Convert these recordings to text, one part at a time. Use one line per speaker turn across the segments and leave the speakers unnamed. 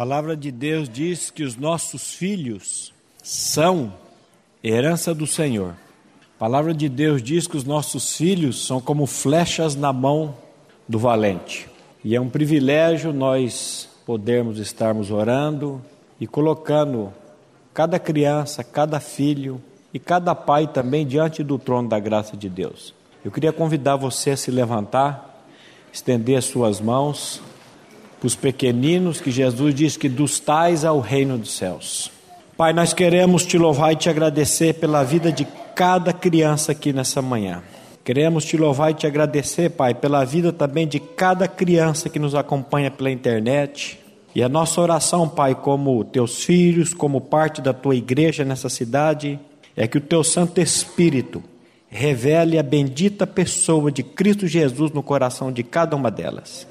palavra de Deus diz que os nossos filhos são herança do Senhor. A palavra de Deus diz que os nossos filhos são como flechas na mão do valente. E é um privilégio nós podermos estarmos orando e colocando cada criança, cada filho e cada pai também diante do trono da graça de Deus. Eu queria convidar você a se levantar, estender as suas mãos para os pequeninos, que Jesus diz que dos tais ao reino dos céus. Pai, nós queremos te louvar e te agradecer pela vida de cada criança aqui nessa manhã. Queremos te louvar e te agradecer, Pai, pela vida também de cada criança que nos acompanha pela internet. E a nossa oração, Pai, como teus filhos, como parte da tua igreja nessa cidade, é que o teu Santo Espírito revele a bendita pessoa de Cristo Jesus no coração de cada uma delas.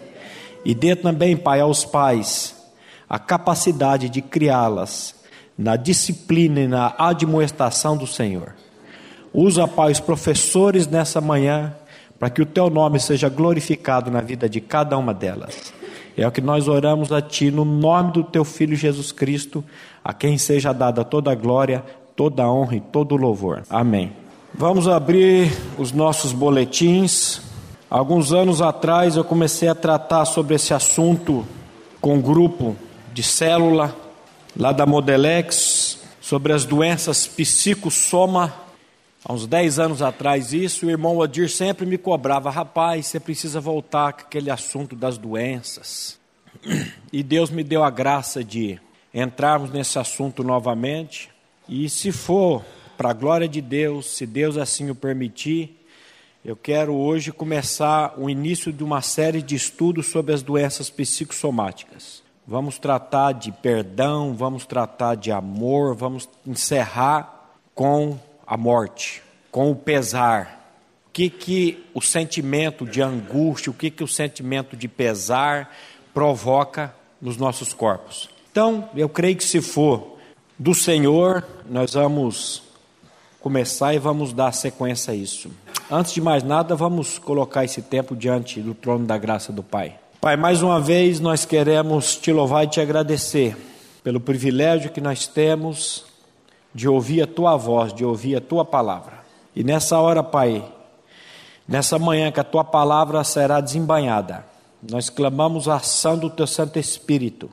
E dê também, Pai, aos pais a capacidade de criá-las na disciplina e na admoestação do Senhor. Usa, Pai, os professores nessa manhã para que o teu nome seja glorificado na vida de cada uma delas. É o que nós oramos a Ti, no nome do Teu Filho Jesus Cristo, a quem seja dada toda a glória, toda a honra e todo o louvor. Amém. Vamos abrir os nossos boletins. Alguns anos atrás eu comecei a tratar sobre esse assunto com um grupo de célula lá da Modelex sobre as doenças psicossoma. Há uns 10 anos atrás isso, o irmão Odir sempre me cobrava, rapaz, você precisa voltar com aquele assunto das doenças. E Deus me deu a graça de entrarmos nesse assunto novamente. E se for para a glória de Deus, se Deus assim o permitir, eu quero hoje começar o início de uma série de estudos sobre as doenças psicossomáticas. Vamos tratar de perdão, vamos tratar de amor, vamos encerrar com a morte, com o pesar. O que que o sentimento de angústia, o que que o sentimento de pesar provoca nos nossos corpos? Então, eu creio que se for do Senhor, nós vamos começar e vamos dar sequência a isso. Antes de mais nada, vamos colocar esse tempo diante do trono da graça do Pai. Pai, mais uma vez nós queremos te louvar e te agradecer pelo privilégio que nós temos de ouvir a tua voz, de ouvir a tua palavra. E nessa hora, Pai, nessa manhã que a tua palavra será desembanhada, nós clamamos a ação do teu Santo Espírito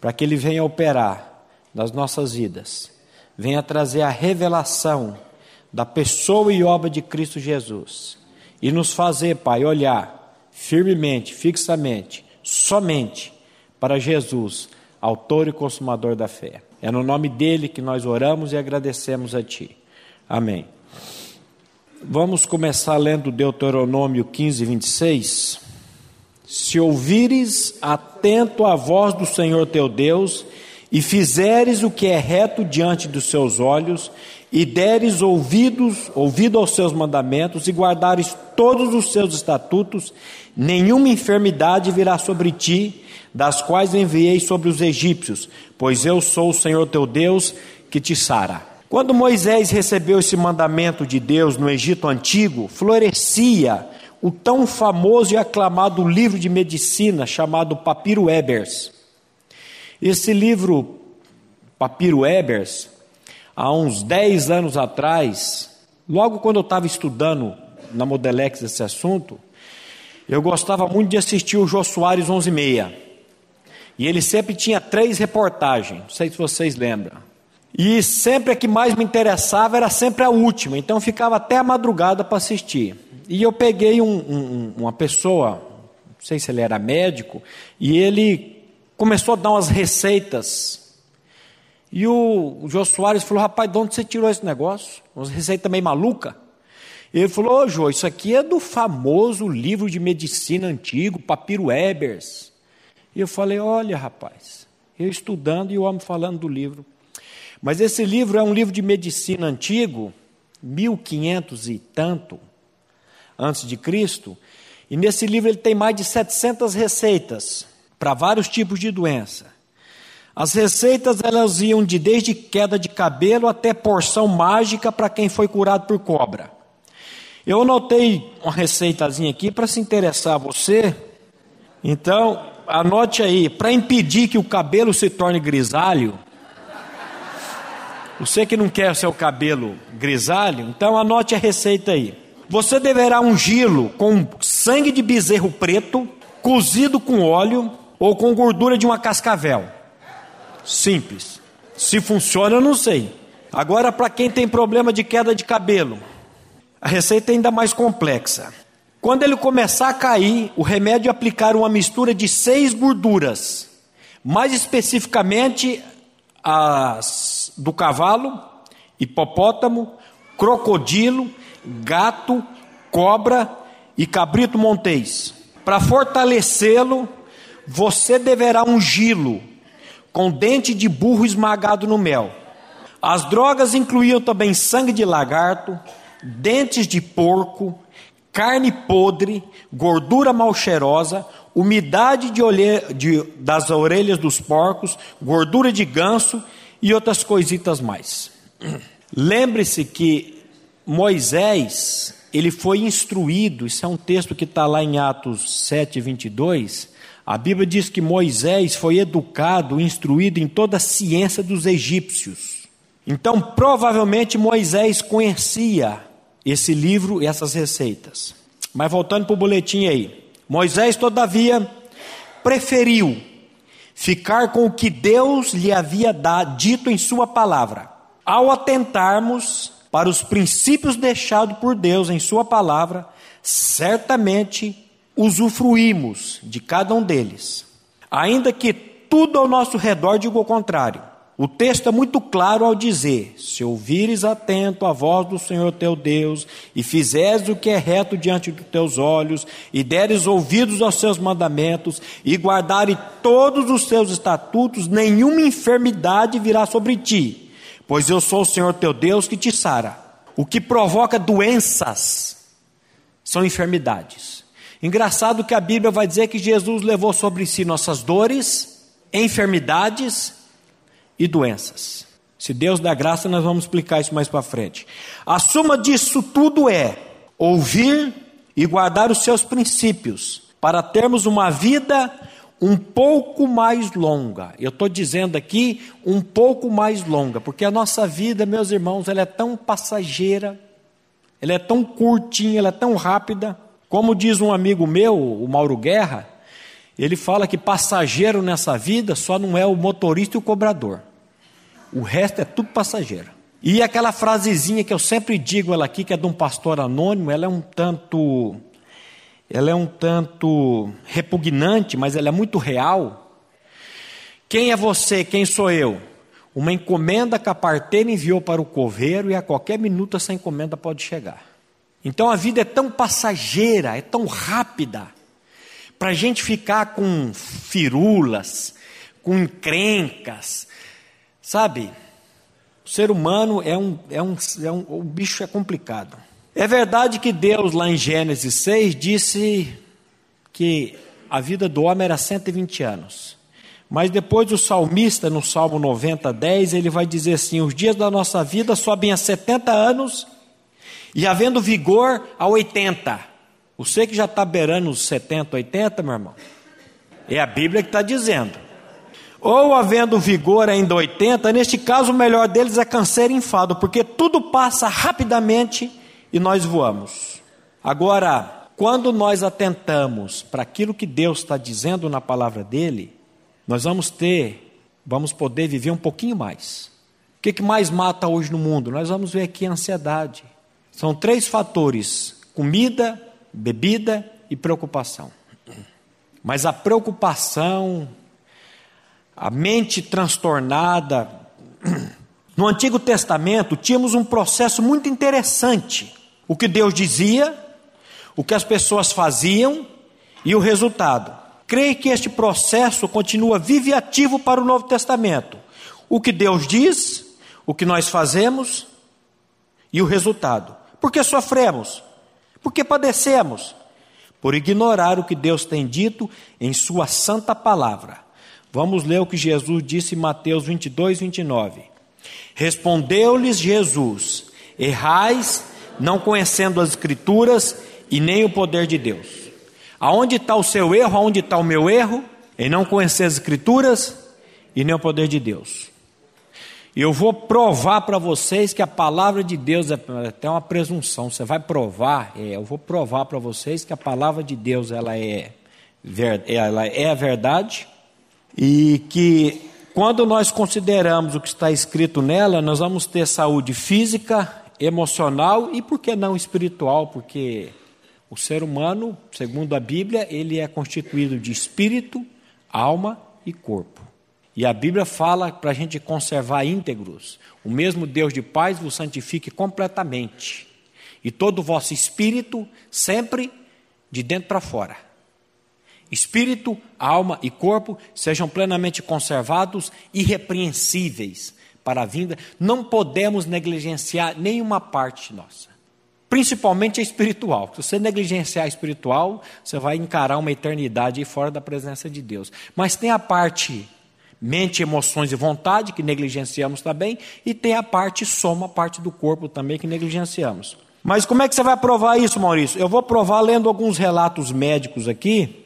para que ele venha operar nas nossas vidas, venha trazer a revelação da pessoa e obra de Cristo Jesus e nos fazer, Pai, olhar firmemente, fixamente, somente para Jesus, autor e consumador da fé. É no nome dele que nós oramos e agradecemos a Ti. Amém. Vamos começar lendo Deuteronômio 15, 26. Se ouvires atento a voz do Senhor teu Deus, e fizeres o que é reto diante dos seus olhos, e deres ouvidos, ouvido aos seus mandamentos, e guardares todos os seus estatutos, nenhuma enfermidade virá sobre ti, das quais enviei sobre os egípcios, pois eu sou o Senhor teu Deus que te sara. Quando Moisés recebeu esse mandamento de Deus no Egito antigo, florescia o tão famoso e aclamado livro de medicina chamado Papiro Ebers. Esse livro, Papiro Ebers, há uns 10 anos atrás, logo quando eu estava estudando na Modelex esse assunto, eu gostava muito de assistir o Jô Soares 11 e. E ele sempre tinha três reportagens, não sei se vocês lembram. E sempre a que mais me interessava era sempre a última, então ficava até a madrugada para assistir. E eu peguei um, um, uma pessoa, não sei se ele era médico, e ele começou a dar umas receitas. E o, o Jô Soares falou: Rapaz, de onde você tirou esse negócio? Umas receitas meio maluca. Ele falou: Ô Jô, isso aqui é do famoso livro de medicina antigo, Papiro Ebers. E eu falei: Olha, rapaz, eu estudando e o homem falando do livro. Mas esse livro é um livro de medicina antigo, 1500 e tanto, antes de Cristo. E nesse livro ele tem mais de 700 receitas para vários tipos de doença. As receitas elas iam de desde queda de cabelo até porção mágica para quem foi curado por cobra. Eu anotei uma receitazinha aqui para se interessar você. Então, anote aí, para impedir que o cabelo se torne grisalho, você que não quer seu cabelo grisalho, então anote a receita aí. Você deverá ungí-lo com sangue de bezerro preto, cozido com óleo ou com gordura de uma cascavel. Simples. Se funciona, eu não sei. Agora, para quem tem problema de queda de cabelo, a receita é ainda mais complexa. Quando ele começar a cair, o remédio é aplicar uma mistura de seis gorduras, mais especificamente as do cavalo, hipopótamo, crocodilo, gato, cobra e cabrito montês. Para fortalecê-lo, você deverá ungí-lo com dente de burro esmagado no mel. As drogas incluíam também sangue de lagarto, dentes de porco, carne podre, gordura mal cheirosa, umidade de de, das orelhas dos porcos, gordura de ganso e outras coisitas mais. Lembre-se que Moisés, ele foi instruído, isso é um texto que está lá em Atos 7, 22. A Bíblia diz que Moisés foi educado, instruído em toda a ciência dos egípcios. Então, provavelmente Moisés conhecia esse livro e essas receitas. Mas voltando para o boletim aí. Moisés, todavia, preferiu ficar com o que Deus lhe havia dado, dito em Sua palavra. Ao atentarmos para os princípios deixados por Deus em Sua palavra, certamente usufruímos de cada um deles. Ainda que tudo ao nosso redor diga o contrário. O texto é muito claro ao dizer: Se ouvires atento a voz do Senhor teu Deus, e fizeres o que é reto diante dos teus olhos, e deres ouvidos aos seus mandamentos, e guardares todos os seus estatutos, nenhuma enfermidade virá sobre ti, pois eu sou o Senhor teu Deus que te sara. O que provoca doenças são enfermidades. Engraçado que a Bíblia vai dizer que Jesus levou sobre si nossas dores, enfermidades e doenças. Se Deus dá graça, nós vamos explicar isso mais para frente. A suma disso tudo é ouvir e guardar os seus princípios, para termos uma vida um pouco mais longa. Eu estou dizendo aqui um pouco mais longa, porque a nossa vida, meus irmãos, ela é tão passageira, ela é tão curtinha, ela é tão rápida. Como diz um amigo meu, o Mauro Guerra, ele fala que passageiro nessa vida só não é o motorista e o cobrador. O resto é tudo passageiro. E aquela frasezinha que eu sempre digo ela aqui, que é de um pastor anônimo, ela é um tanto ela é um tanto repugnante, mas ela é muito real. Quem é você? Quem sou eu? Uma encomenda que a parteira enviou para o coveiro e a qualquer minuto essa encomenda pode chegar. Então a vida é tão passageira, é tão rápida, para a gente ficar com firulas, com encrencas, sabe? O ser humano é um, é um, é um, o bicho é complicado. É verdade que Deus, lá em Gênesis 6, disse que a vida do homem era 120 anos. Mas depois o salmista, no Salmo 90, 10, ele vai dizer assim: os dias da nossa vida sobem a 70 anos e havendo vigor a 80. Você que já está beirando os 70, 80, meu irmão, é a Bíblia que está dizendo. Ou havendo vigor ainda 80, neste caso o melhor deles é câncer e enfado, porque tudo passa rapidamente e nós voamos. Agora, quando nós atentamos para aquilo que Deus está dizendo na palavra dele, nós vamos ter, vamos poder viver um pouquinho mais. O que, que mais mata hoje no mundo? Nós vamos ver aqui a ansiedade. São três fatores: comida, bebida e preocupação. Mas a preocupação, a mente transtornada. No Antigo Testamento tínhamos um processo muito interessante. O que Deus dizia, o que as pessoas faziam e o resultado. Creio que este processo continua vivo e ativo para o Novo Testamento. O que Deus diz, o que nós fazemos e o resultado. Por que sofremos? Porque padecemos por ignorar o que Deus tem dito em Sua santa palavra. Vamos ler o que Jesus disse em Mateus 22, 29. Respondeu-lhes Jesus: Errais, não conhecendo as Escrituras e nem o poder de Deus. Aonde está o seu erro? Aonde está o meu erro? em não conhecer as Escrituras e nem o poder de Deus. Eu vou provar para vocês que a palavra de Deus é até uma presunção. Você vai provar, é, eu vou provar para vocês que a palavra de Deus ela é, ela é a verdade e que quando nós consideramos o que está escrito nela, nós vamos ter saúde física, emocional e por que não espiritual, porque o ser humano, segundo a Bíblia, ele é constituído de espírito, alma e corpo. E a Bíblia fala para a gente conservar íntegros. O mesmo Deus de paz vos santifique completamente. E todo o vosso espírito sempre de dentro para fora. Espírito, alma e corpo sejam plenamente conservados, irrepreensíveis para a vinda. Não podemos negligenciar nenhuma parte nossa. Principalmente a espiritual. Se você negligenciar a espiritual, você vai encarar uma eternidade fora da presença de Deus. Mas tem a parte mente, emoções e vontade, que negligenciamos também, e tem a parte soma, a parte do corpo também, que negligenciamos. Mas como é que você vai provar isso, Maurício? Eu vou provar lendo alguns relatos médicos aqui.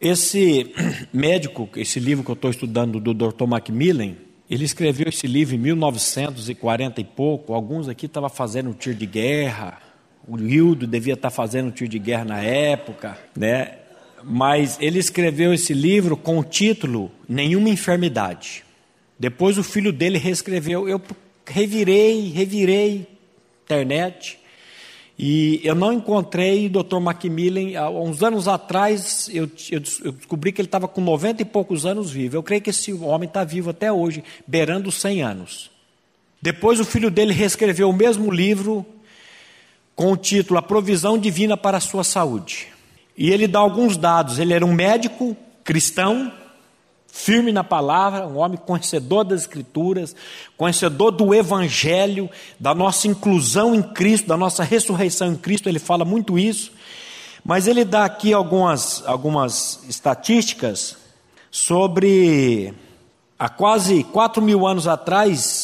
Esse médico, esse livro que eu estou estudando do Dr. Macmillan, ele escreveu esse livro em 1940 e pouco. Alguns aqui estavam fazendo um tiro de guerra. O Hildo devia estar fazendo um tiro de guerra na época, né? Mas ele escreveu esse livro com o título Nenhuma Enfermidade. Depois o filho dele reescreveu. Eu revirei, revirei internet e eu não encontrei o Dr. Macmillan. Há uns anos atrás eu, eu, descobri que ele estava com 90 e poucos anos vivo. Eu creio que esse homem está vivo até hoje, beirando 100 anos. Depois o filho dele reescreveu o mesmo livro com o título A Provisão Divina para a Sua Saúde. E ele dá alguns dados. Ele era um médico cristão, firme na palavra, um homem conhecedor das Escrituras, conhecedor do Evangelho, da nossa inclusão em Cristo, da nossa ressurreição em Cristo. Ele fala muito isso. Mas ele dá aqui algumas, algumas estatísticas sobre há quase quatro mil anos atrás,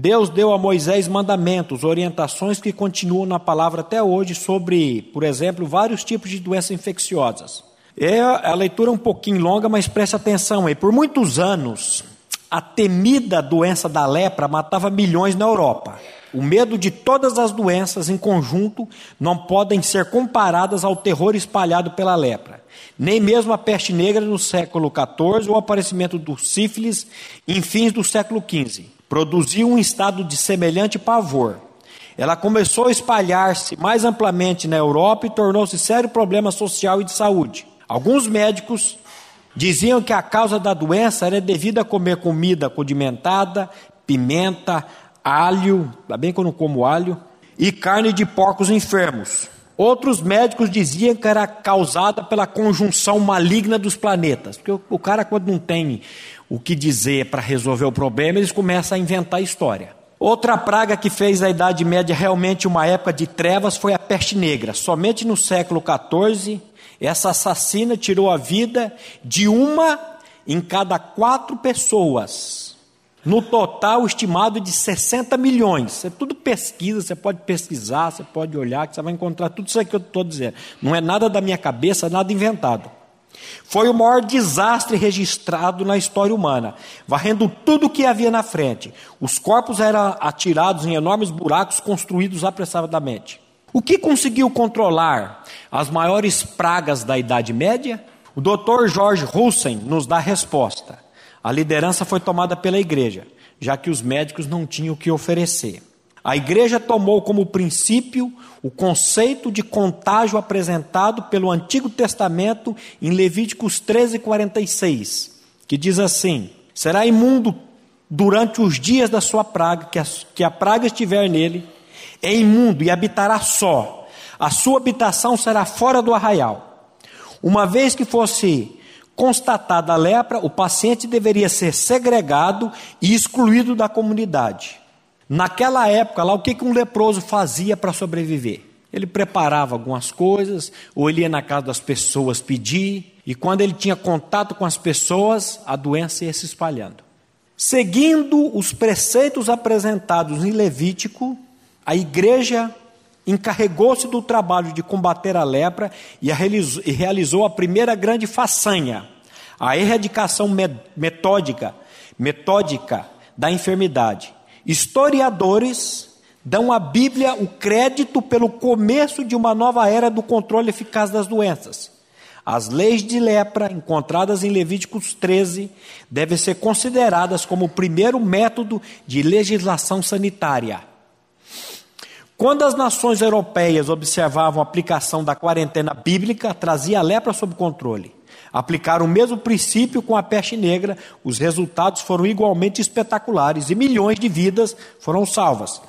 Deus deu a Moisés mandamentos, orientações que continuam na palavra até hoje sobre, por exemplo, vários tipos de doenças infecciosas. É a leitura é um pouquinho longa, mas preste atenção aí. Por muitos anos, a temida doença da lepra matava milhões na Europa. O medo de todas as doenças em conjunto não podem ser comparadas ao terror espalhado pela lepra. Nem mesmo a peste negra no século XIV ou o aparecimento do sífilis em fins do século XV produziu um estado de semelhante pavor. Ela começou a espalhar-se mais amplamente na Europa e tornou-se sério problema social e de saúde. Alguns médicos diziam que a causa da doença era devida a comer comida condimentada, pimenta, alho, ainda bem que eu não como alho, e carne de porcos enfermos. Outros médicos diziam que era causada pela conjunção maligna dos planetas, porque o cara, quando não tem o que dizer para resolver o problema, eles começam a inventar história. Outra praga que fez a Idade Média realmente uma época de trevas foi a peste negra. Somente no século XIV, essa assassina tirou a vida de uma em cada quatro pessoas. No total, estimado de 60 milhões. Isso é tudo pesquisa, você pode pesquisar, você pode olhar, que você vai encontrar tudo isso que eu estou dizendo. Não é nada da minha cabeça, nada inventado. Foi o maior desastre registrado na história humana, varrendo tudo o que havia na frente. Os corpos eram atirados em enormes buracos construídos apressadamente. O que conseguiu controlar as maiores pragas da Idade Média? O Dr. George Russen nos dá a resposta. A liderança foi tomada pela igreja, já que os médicos não tinham o que oferecer. A igreja tomou como princípio o conceito de contágio apresentado pelo Antigo Testamento em Levíticos 13:46, que diz assim: Será imundo durante os dias da sua praga, que a, que a praga estiver nele, é imundo e habitará só. A sua habitação será fora do arraial. Uma vez que fosse constatada a lepra, o paciente deveria ser segregado e excluído da comunidade. Naquela época, lá, o que, que um leproso fazia para sobreviver? Ele preparava algumas coisas, ou ele ia na casa das pessoas pedir, e quando ele tinha contato com as pessoas, a doença ia se espalhando. Seguindo os preceitos apresentados em Levítico, a igreja encarregou-se do trabalho de combater a lepra e, a realizou, e realizou a primeira grande façanha, a erradicação metódica, metódica da enfermidade. Historiadores dão à Bíblia o crédito pelo começo de uma nova era do controle eficaz das doenças. As leis de lepra, encontradas em Levíticos 13, devem ser consideradas como o primeiro método de legislação sanitária. Quando as nações europeias observavam a aplicação da quarentena bíblica, trazia a lepra sob controle. Aplicaram o mesmo princípio com a peste negra, os resultados foram igualmente espetaculares e milhões de vidas foram salvas.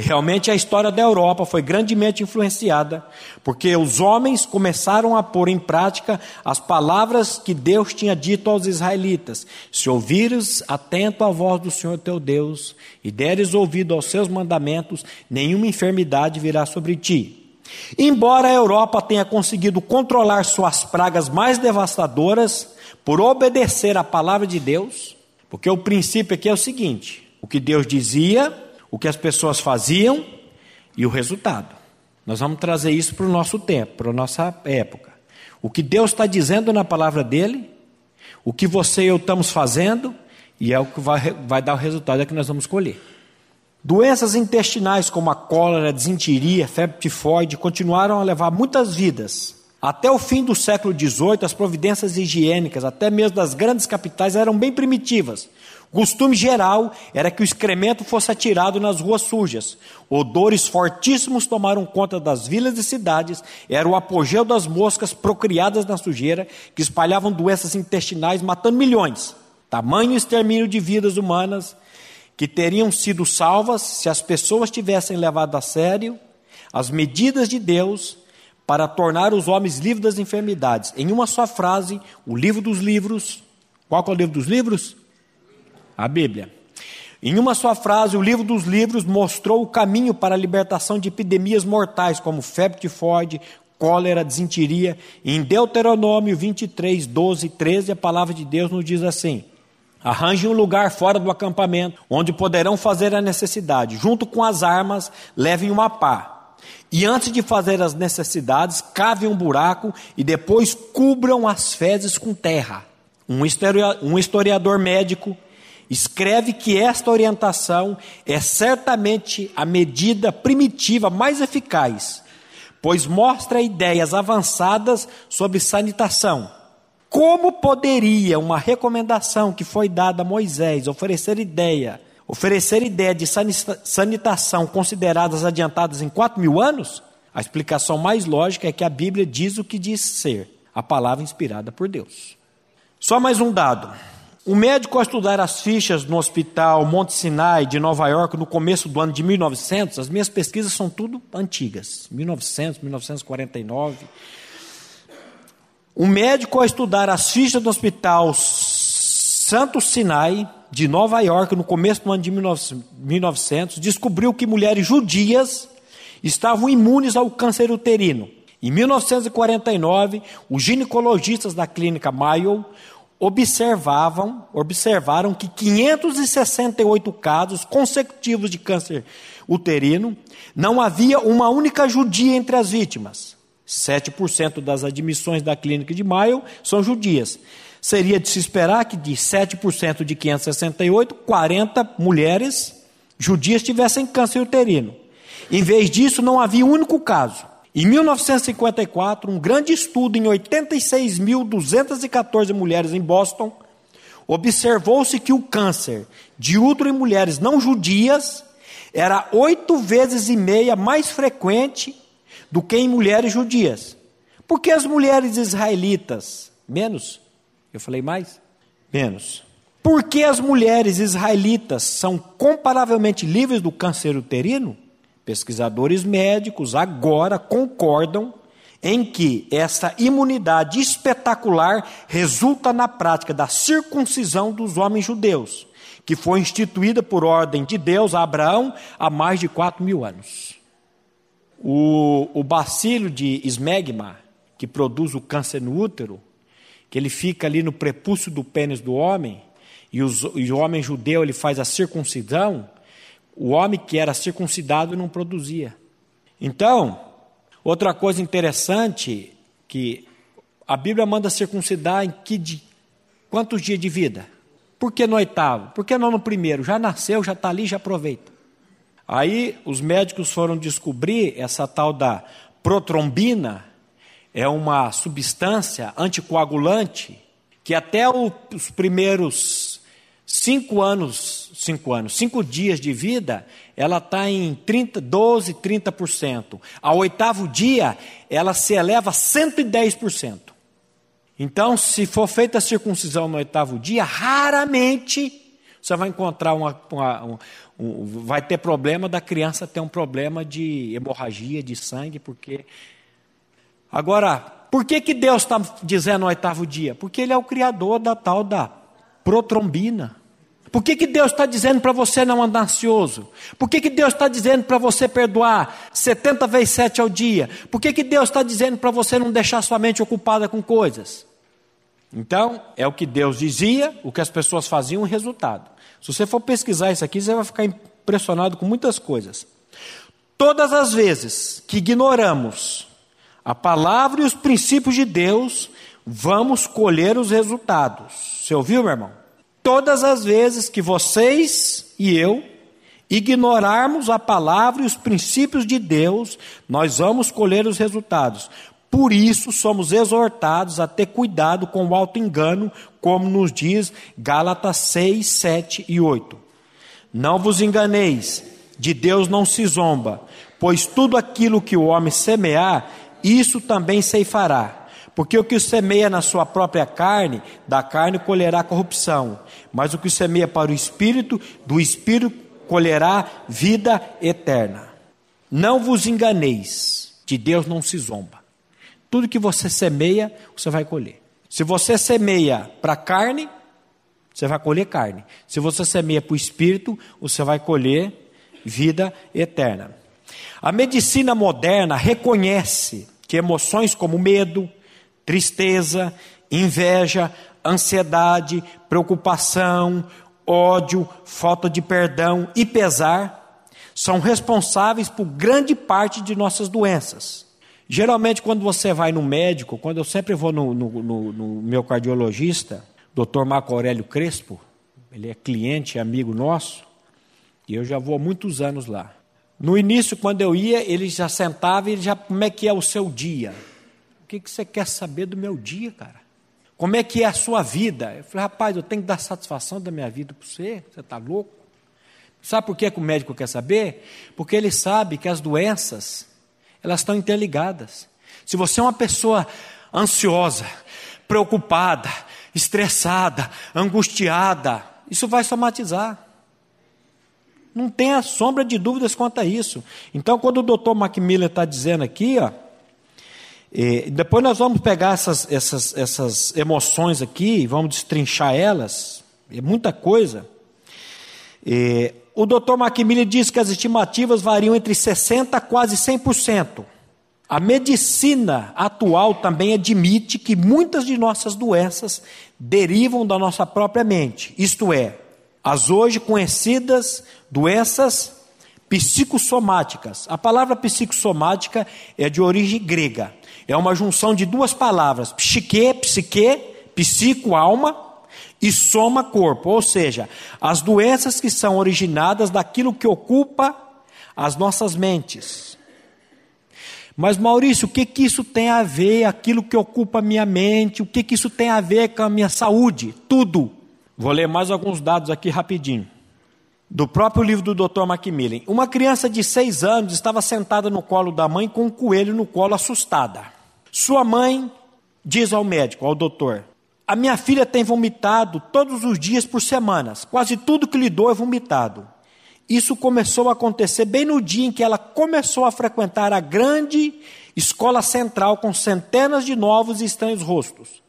Realmente a história da Europa foi grandemente influenciada, porque os homens começaram a pôr em prática as palavras que Deus tinha dito aos israelitas: Se ouvires atento à voz do Senhor teu Deus e deres ouvido aos seus mandamentos, nenhuma enfermidade virá sobre ti. Embora a Europa tenha conseguido controlar suas pragas mais devastadoras por obedecer à palavra de Deus, porque o princípio aqui é o seguinte: o que Deus dizia o que as pessoas faziam e o resultado. Nós vamos trazer isso para o nosso tempo, para a nossa época. O que Deus está dizendo na palavra dele, o que você e eu estamos fazendo, e é o que vai, vai dar o resultado é que nós vamos colher. Doenças intestinais como a cólera, a desinteria, febre tifoide continuaram a levar muitas vidas. Até o fim do século XVIII, as providências higiênicas, até mesmo das grandes capitais, eram bem primitivas. Costume geral era que o excremento fosse atirado nas ruas sujas. Odores fortíssimos tomaram conta das vilas e cidades. Era o apogeu das moscas procriadas na sujeira, que espalhavam doenças intestinais, matando milhões. Tamanho extermínio de vidas humanas que teriam sido salvas se as pessoas tivessem levado a sério as medidas de Deus para tornar os homens livres das enfermidades. Em uma só frase, o livro dos livros. Qual é o livro dos livros? A Bíblia. Em uma só frase, o livro dos livros mostrou o caminho para a libertação de epidemias mortais, como febre tifoide, cólera, desinteria. Em Deuteronômio 23, 12 e 13, a palavra de Deus nos diz assim: Arranje um lugar fora do acampamento, onde poderão fazer a necessidade. Junto com as armas, levem uma pá. E antes de fazer as necessidades, cavem um buraco e depois cubram as fezes com terra. Um historiador médico escreve que esta orientação é certamente a medida primitiva mais eficaz, pois mostra ideias avançadas sobre sanitação. Como poderia uma recomendação que foi dada a Moisés oferecer ideia, oferecer ideia de sanitação consideradas adiantadas em quatro mil anos? A explicação mais lógica é que a Bíblia diz o que diz ser, a palavra inspirada por Deus. Só mais um dado. O médico, ao estudar as fichas no hospital Monte Sinai de Nova York no começo do ano de 1900, as minhas pesquisas são tudo antigas, 1900, 1949. O médico, ao estudar as fichas do hospital Santo Sinai de Nova York no começo do ano de 1900, descobriu que mulheres judias estavam imunes ao câncer uterino. Em 1949, os ginecologistas da clínica Mayo observavam, observaram que 568 casos consecutivos de câncer uterino, não havia uma única judia entre as vítimas. 7% das admissões da clínica de Mayo são judias. Seria de se esperar que de 7% de 568, 40 mulheres judias tivessem câncer uterino. Em vez disso, não havia um único caso. Em 1954, um grande estudo em 86.214 mulheres em Boston observou-se que o câncer de útero em mulheres não judias era oito vezes e meia mais frequente do que em mulheres judias. Por que as mulheres israelitas menos? Eu falei mais? Menos. Por que as mulheres israelitas são comparavelmente livres do câncer uterino? Pesquisadores médicos agora concordam em que essa imunidade espetacular resulta na prática da circuncisão dos homens judeus, que foi instituída por ordem de Deus a Abraão há mais de 4 mil anos. O, o bacilo de esmegma, que produz o câncer no útero, que ele fica ali no prepúcio do pênis do homem, e, os, e o homem judeu ele faz a circuncisão, o homem que era circuncidado não produzia. Então, outra coisa interessante que a Bíblia manda circuncidar em que de, quantos dias de vida? Por que no oitavo? Por que não no primeiro? Já nasceu, já está ali, já aproveita. Aí os médicos foram descobrir essa tal da protrombina, é uma substância anticoagulante que até os primeiros cinco anos, cinco anos, cinco dias de vida, ela está em 30, 12, 30%. Ao oitavo dia, ela se eleva a 110%. Então, se for feita a circuncisão no oitavo dia, raramente você vai encontrar uma, uma um, um, vai ter problema da criança ter um problema de hemorragia de sangue, porque agora, por que que Deus está dizendo no oitavo dia? Porque Ele é o criador da tal da protrombina. Por que, que Deus está dizendo para você não andar ansioso? Por que, que Deus está dizendo para você perdoar 70 vezes 7 ao dia? Por que, que Deus está dizendo para você não deixar sua mente ocupada com coisas? Então, é o que Deus dizia, o que as pessoas faziam, o resultado. Se você for pesquisar isso aqui, você vai ficar impressionado com muitas coisas. Todas as vezes que ignoramos a palavra e os princípios de Deus, vamos colher os resultados. Você ouviu, meu irmão? Todas as vezes que vocês e eu ignorarmos a palavra e os princípios de Deus, nós vamos colher os resultados. Por isso somos exortados a ter cuidado com o auto-engano, como nos diz Gálatas 6, 7 e 8. Não vos enganeis, de Deus não se zomba, pois tudo aquilo que o homem semear, isso também ceifará. Porque o que semeia na sua própria carne, da carne colherá corrupção, mas o que semeia para o espírito, do espírito colherá vida eterna. Não vos enganeis, de Deus não se zomba. Tudo que você semeia, você vai colher. Se você semeia para carne, você vai colher carne. Se você semeia para o espírito, você vai colher vida eterna. A medicina moderna reconhece que emoções como medo, tristeza, inveja, ansiedade, preocupação, ódio, falta de perdão e pesar são responsáveis por grande parte de nossas doenças. Geralmente, quando você vai no médico, quando eu sempre vou no, no, no, no meu cardiologista, Dr. Marco Aurélio Crespo, ele é cliente, amigo nosso, e eu já vou há muitos anos lá. No início, quando eu ia, ele já sentava e já, como é que é o seu dia? O que, que você quer saber do meu dia, cara? Como é que é a sua vida? Eu falei, rapaz, eu tenho que dar satisfação da minha vida para você, você está louco? Sabe por que, que o médico quer saber? Porque ele sabe que as doenças elas estão interligadas. Se você é uma pessoa ansiosa, preocupada, estressada, angustiada, isso vai somatizar. Não tenha sombra de dúvidas quanto a isso. Então, quando o doutor Macmillan está dizendo aqui, ó, depois nós vamos pegar essas, essas, essas emoções aqui, vamos destrinchar elas, é muita coisa. O Dr. Macmillan diz que as estimativas variam entre 60% a quase 100%. A medicina atual também admite que muitas de nossas doenças derivam da nossa própria mente, isto é, as hoje conhecidas doenças psicossomáticas. A palavra psicossomática é de origem grega. É uma junção de duas palavras, psique, psique, psico, alma, e soma corpo, ou seja, as doenças que são originadas daquilo que ocupa as nossas mentes. Mas Maurício, o que que isso tem a ver aquilo que ocupa a minha mente? O que que isso tem a ver com a minha saúde? Tudo. Vou ler mais alguns dados aqui rapidinho. Do próprio livro do Dr. Macmillan. Uma criança de seis anos estava sentada no colo da mãe com um coelho no colo assustada. Sua mãe diz ao médico, ao doutor: a minha filha tem vomitado todos os dias por semanas. Quase tudo que lhe dou é vomitado. Isso começou a acontecer bem no dia em que ela começou a frequentar a grande escola central com centenas de novos e estranhos rostos.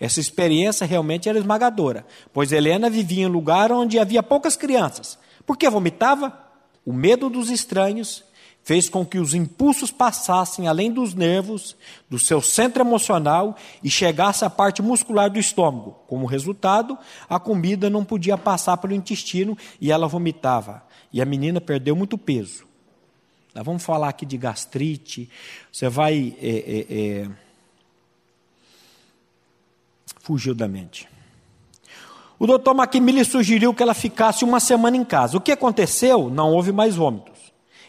Essa experiência realmente era esmagadora, pois Helena vivia em um lugar onde havia poucas crianças. Por que vomitava? O medo dos estranhos fez com que os impulsos passassem além dos nervos, do seu centro emocional e chegasse à parte muscular do estômago. Como resultado, a comida não podia passar pelo intestino e ela vomitava. E a menina perdeu muito peso. Nós vamos falar aqui de gastrite. Você vai. É, é, é, fugiu da mente. O doutor Macmillan sugeriu que ela ficasse uma semana em casa. O que aconteceu? Não houve mais vômitos.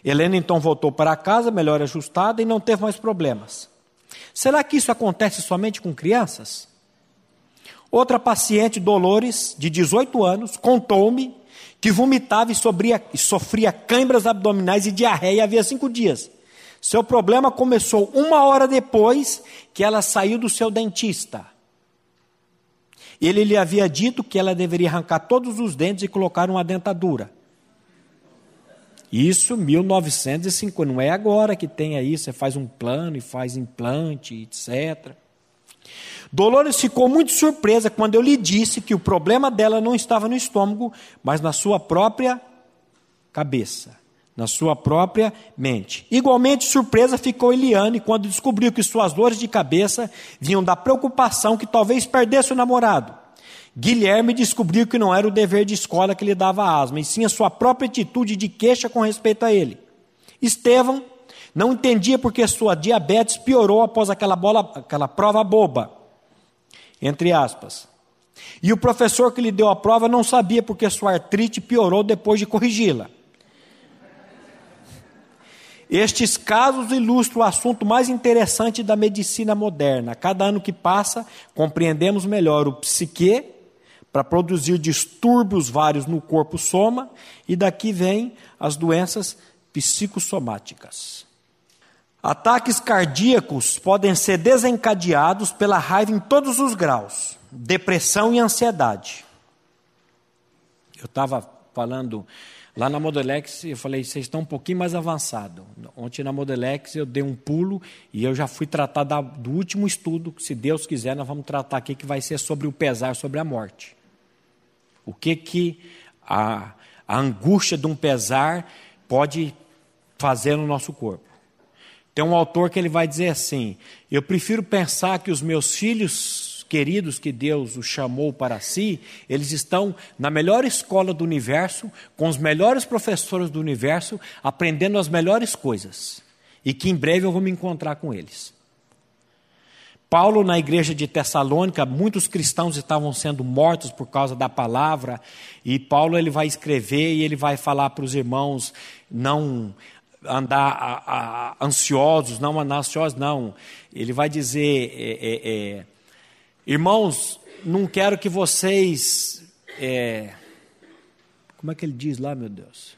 Helena então voltou para casa, melhor ajustada, e não teve mais problemas. Será que isso acontece somente com crianças? Outra paciente, Dolores, de 18 anos, contou-me que vomitava e, sobria, sofria câimbras abdominais e diarreia havia cinco dias. Seu problema começou uma hora depois que ela saiu do seu dentista. Ele lhe havia dito que ela deveria arrancar todos os dentes e colocar uma dentadura. Isso 1950, não é agora que tem aí, você faz um plano e faz implante, etc. Dolores ficou muito surpresa quando eu lhe disse que o problema dela não estava no estômago, mas na sua própria cabeça, na sua própria mente. Igualmente surpresa ficou Eliane quando descobriu que suas dores de cabeça vinham da preocupação que talvez perdesse o namorado. Guilherme descobriu que não era o dever de escola que lhe dava asma, e sim a sua própria atitude de queixa com respeito a ele. Estevão não entendia porque sua diabetes piorou após aquela, bola, aquela prova boba, entre aspas. E o professor que lhe deu a prova não sabia porque sua artrite piorou depois de corrigi-la. Estes casos ilustram o assunto mais interessante da medicina moderna. Cada ano que passa, compreendemos melhor o psique para produzir distúrbios vários no corpo soma, e daqui vêm as doenças psicossomáticas. Ataques cardíacos podem ser desencadeados pela raiva em todos os graus, depressão e ansiedade. Eu estava falando lá na Modelex, eu falei, vocês estão um pouquinho mais avançados. Ontem na Modelex eu dei um pulo e eu já fui tratar da, do último estudo, que se Deus quiser nós vamos tratar aqui, que vai ser sobre o pesar, sobre a morte. O que que a, a angústia de um pesar pode fazer no nosso corpo? Tem um autor que ele vai dizer assim: Eu prefiro pensar que os meus filhos queridos que Deus os chamou para si, eles estão na melhor escola do universo, com os melhores professores do universo, aprendendo as melhores coisas. E que em breve eu vou me encontrar com eles. Paulo, na igreja de Tessalônica, muitos cristãos estavam sendo mortos por causa da palavra, e Paulo ele vai escrever e ele vai falar para os irmãos não andar a, a, ansiosos, não andar ansiosos, não. Ele vai dizer, é, é, é, irmãos, não quero que vocês. É, como é que ele diz lá, meu Deus?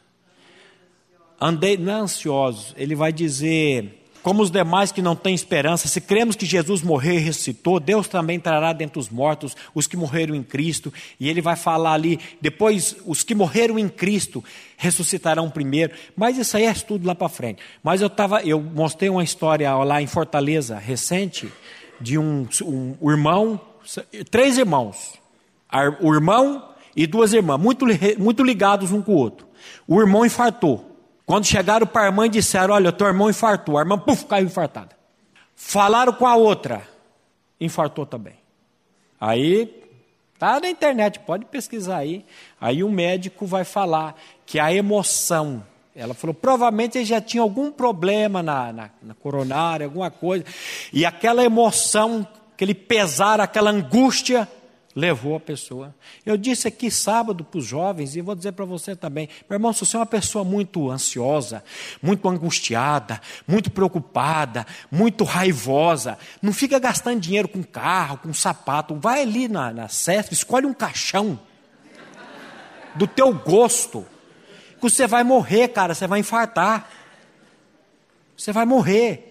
Andei, não é ansiosos, ele vai dizer como os demais que não têm esperança, se cremos que Jesus morreu e ressuscitou, Deus também trará dentre os mortos os que morreram em Cristo. E ele vai falar ali, depois os que morreram em Cristo ressuscitarão primeiro. Mas isso aí é tudo lá para frente. Mas eu tava, eu mostrei uma história lá em Fortaleza recente de um, um irmão, três irmãos, o irmão e duas irmãs, muito, muito ligados um com o outro. O irmão infartou. Quando chegaram para a irmã e disseram: Olha, teu irmão infartou. A irmã, puf, caiu infartada. Falaram com a outra, infartou também. Aí, tá na internet, pode pesquisar aí. Aí o médico vai falar que a emoção, ela falou, provavelmente ele já tinha algum problema na, na, na coronária, alguma coisa. E aquela emoção, aquele pesar, aquela angústia, levou a pessoa. Eu disse aqui sábado para os jovens, e vou dizer para você também: meu irmão, se você é uma pessoa muito ansiosa, muito angustiada, muito preocupada, muito raivosa, não fica gastando dinheiro com carro, com sapato. Vai ali na, na CESP, escolhe um caixão do teu gosto, que você vai morrer, cara, você vai infartar. Você vai morrer.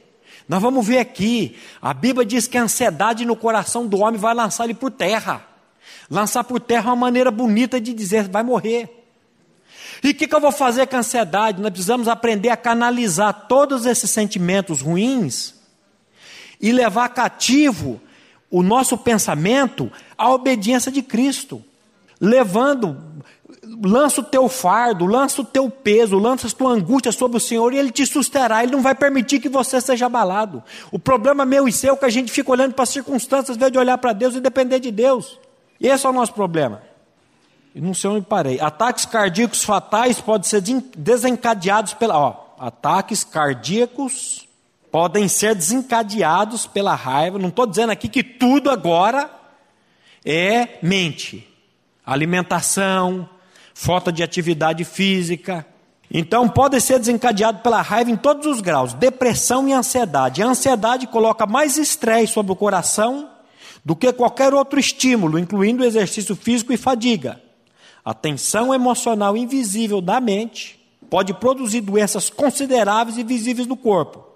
Nós vamos ver aqui, a Bíblia diz que a ansiedade no coração do homem vai lançar ele por terra. Lançar por terra é uma maneira bonita de dizer, vai morrer. E o que, que, eu vou fazer com a ansiedade? Nós precisamos aprender a canalizar todos esses sentimentos ruins e levar cativo o nosso pensamento à obediência de Cristo. Levando, lança o teu fardo, lança o teu peso, lança a tua angústia sobre o Senhor e Ele te susterá, Ele não vai permitir que você seja abalado. O problema meu e seu é que a gente fica olhando para as circunstâncias, ao invés de olhar para Deus e depender de Deus. Esse é o nosso problema. E não sei onde parei. Ataques cardíacos fatais podem ser desencadeados pela. Ó, ataques cardíacos podem ser desencadeados pela raiva. Não estou dizendo aqui que tudo agora é mente, alimentação, falta de atividade física. Então, pode ser desencadeado pela raiva em todos os graus, depressão e ansiedade. A ansiedade coloca mais estresse sobre o coração do que qualquer outro estímulo, incluindo exercício físico e fadiga. A tensão emocional invisível da mente pode produzir doenças consideráveis e visíveis no corpo,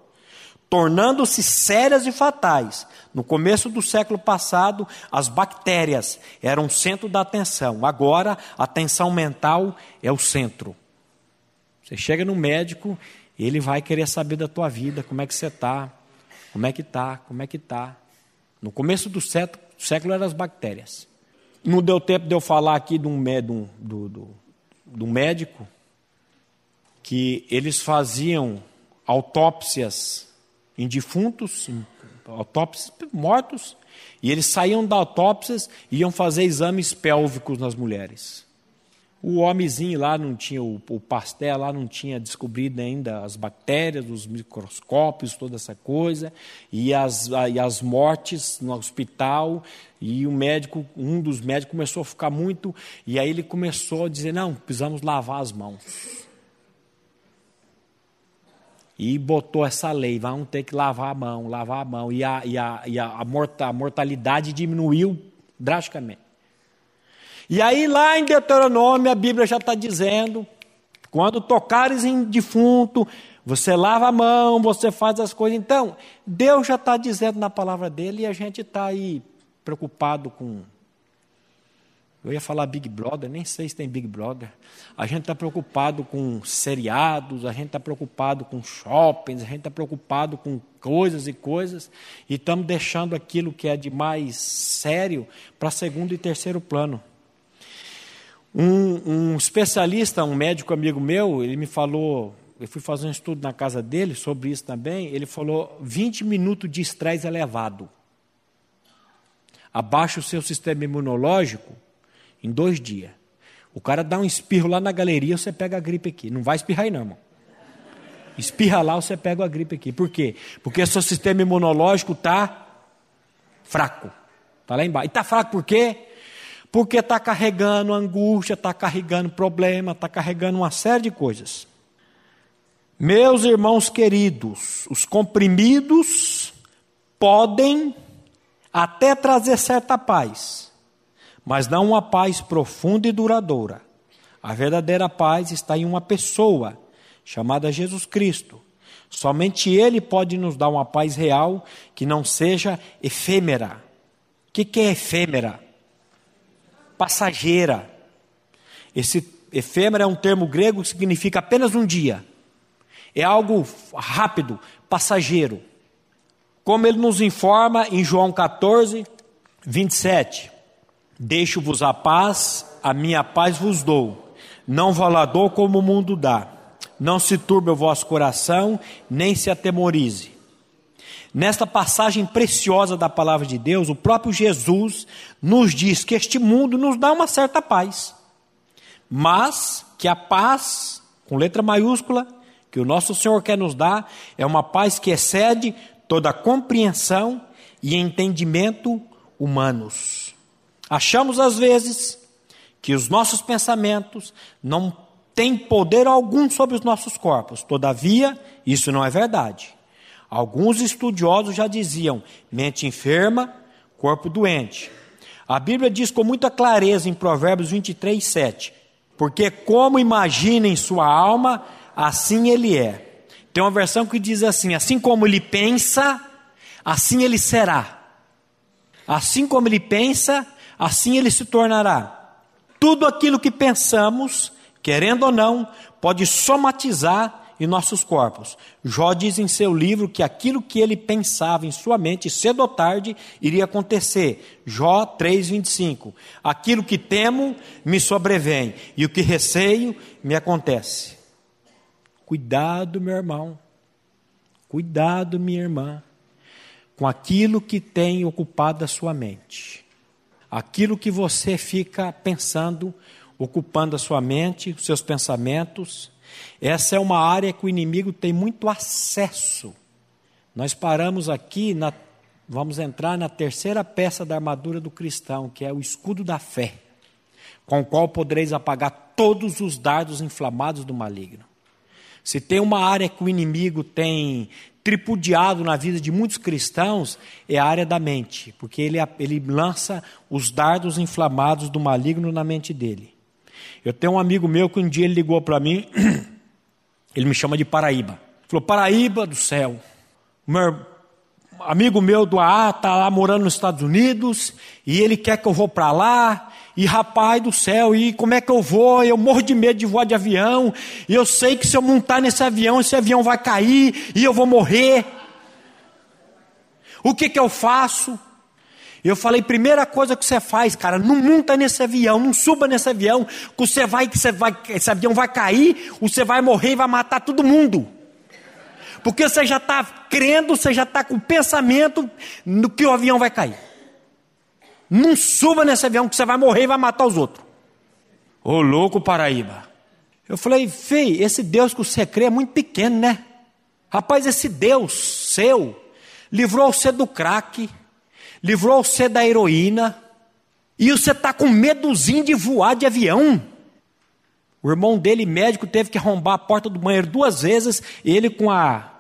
tornando-se sérias e fatais. No começo do século passado, as bactérias eram o centro da atenção. Agora, a tensão mental é o centro. Você chega no médico, ele vai querer saber da tua vida, como é que você está, como é que está, como é que está. No começo do século, século eram as bactérias. Não deu tempo de eu falar aqui de um, do, do, do médico que eles faziam autópsias em defuntos, autópsias mortos, e eles saíam da autópsias e iam fazer exames pélvicos nas mulheres. O homenzinho lá não tinha, o, o Pasteur lá não tinha descobrido ainda as bactérias, os microscópios, toda essa coisa, e as, e as mortes no hospital, e o médico, um dos médicos começou a ficar muito, e aí ele começou a dizer, não, precisamos lavar as mãos. E botou essa lei, vamos ter que lavar a mão, lavar a mão, e a, e a, e a, a mortalidade diminuiu drasticamente. E aí, lá em Deuteronômio, a Bíblia já está dizendo: quando tocares em defunto, você lava a mão, você faz as coisas. Então, Deus já está dizendo na palavra dele e a gente está aí preocupado com. Eu ia falar Big Brother, nem sei se tem Big Brother. A gente está preocupado com seriados, a gente está preocupado com shoppings, a gente está preocupado com coisas e coisas, e estamos deixando aquilo que é de mais sério para segundo e terceiro plano. Um, um, especialista, um médico amigo meu, ele me falou, eu fui fazer um estudo na casa dele sobre isso também, ele falou 20 minutos de estresse elevado. Abaixa o seu sistema imunológico em dois dias. O cara dá um espirro lá na galeria, você pega a gripe aqui. Não vai espirrar aí não, irmão. Espirra lá, você pega a gripe aqui. Por quê? Porque seu sistema imunológico está fraco. Está lá embaixo. E está fraco por quê? Porque está carregando angústia, está carregando problema, está carregando uma série de coisas. Meus irmãos queridos, os comprimidos podem até trazer certa paz, mas não uma paz profunda e duradoura. A verdadeira paz está em uma pessoa chamada Jesus Cristo. Somente Ele pode nos dar uma paz real que não seja efêmera. O que, é efêmera? Passageira. Esse efêmero é um termo grego que significa apenas um dia. É algo rápido, passageiro. Como ele nos informa em João 14, 27. Deixo-vos a paz, a minha paz vos dou. Não valador como o mundo dá. Não se turbe o vosso coração, nem se atemorize. Nesta passagem preciosa da palavra de Deus, o próprio Jesus nos diz que este mundo nos dá uma certa paz, mas que a paz, com letra maiúscula, que o nosso Senhor quer nos dar, é uma paz que excede toda compreensão e entendimento humanos. Achamos às vezes que os nossos pensamentos não têm poder algum sobre os nossos corpos, todavia, isso não é verdade. Alguns estudiosos já diziam: mente enferma, corpo doente. A Bíblia diz com muita clareza em Provérbios 23, 7: Porque como imagina em sua alma, assim ele é. Tem uma versão que diz assim: assim como ele pensa, assim ele será. Assim como ele pensa, assim ele se tornará. Tudo aquilo que pensamos, querendo ou não, pode somatizar em nossos corpos. Jó diz em seu livro que aquilo que ele pensava em sua mente, cedo ou tarde, iria acontecer. Jó 3,25. Aquilo que temo me sobrevém, e o que receio me acontece. Cuidado, meu irmão. Cuidado, minha irmã, com aquilo que tem ocupado a sua mente. Aquilo que você fica pensando, ocupando a sua mente, os seus pensamentos, essa é uma área que o inimigo tem muito acesso. Nós paramos aqui na, vamos entrar na terceira peça da armadura do cristão, que é o escudo da fé, com o qual podereis apagar todos os dardos inflamados do maligno. Se tem uma área que o inimigo tem tripudiado na vida de muitos cristãos, é a área da mente, porque ele, ele lança os dardos inflamados do maligno na mente dele. Eu tenho um amigo meu que um dia ele ligou para mim, ele me chama de Paraíba. Falou: Paraíba do céu, meu amigo meu do AA está lá morando nos Estados Unidos e ele quer que eu vou para lá. E rapaz do céu, e como é que eu vou? Eu morro de medo de voar de avião. E eu sei que se eu montar nesse avião, esse avião vai cair e eu vou morrer. O que que eu faço? Eu falei, primeira coisa que você faz, cara, não monta nesse avião, não suba nesse avião, que você vai, que você vai, esse avião vai cair, você vai morrer e vai matar todo mundo. Porque você já está crendo, você já está com o pensamento no que o avião vai cair. Não suba nesse avião que você vai morrer e vai matar os outros. Ô louco Paraíba. Eu falei, fei, esse Deus que você crê é muito pequeno, né? Rapaz, esse Deus seu livrou você do crack, livrou você da heroína, e você está com medozinho de voar de avião. O irmão dele, médico, teve que arrombar a porta do banheiro duas vezes, ele com a,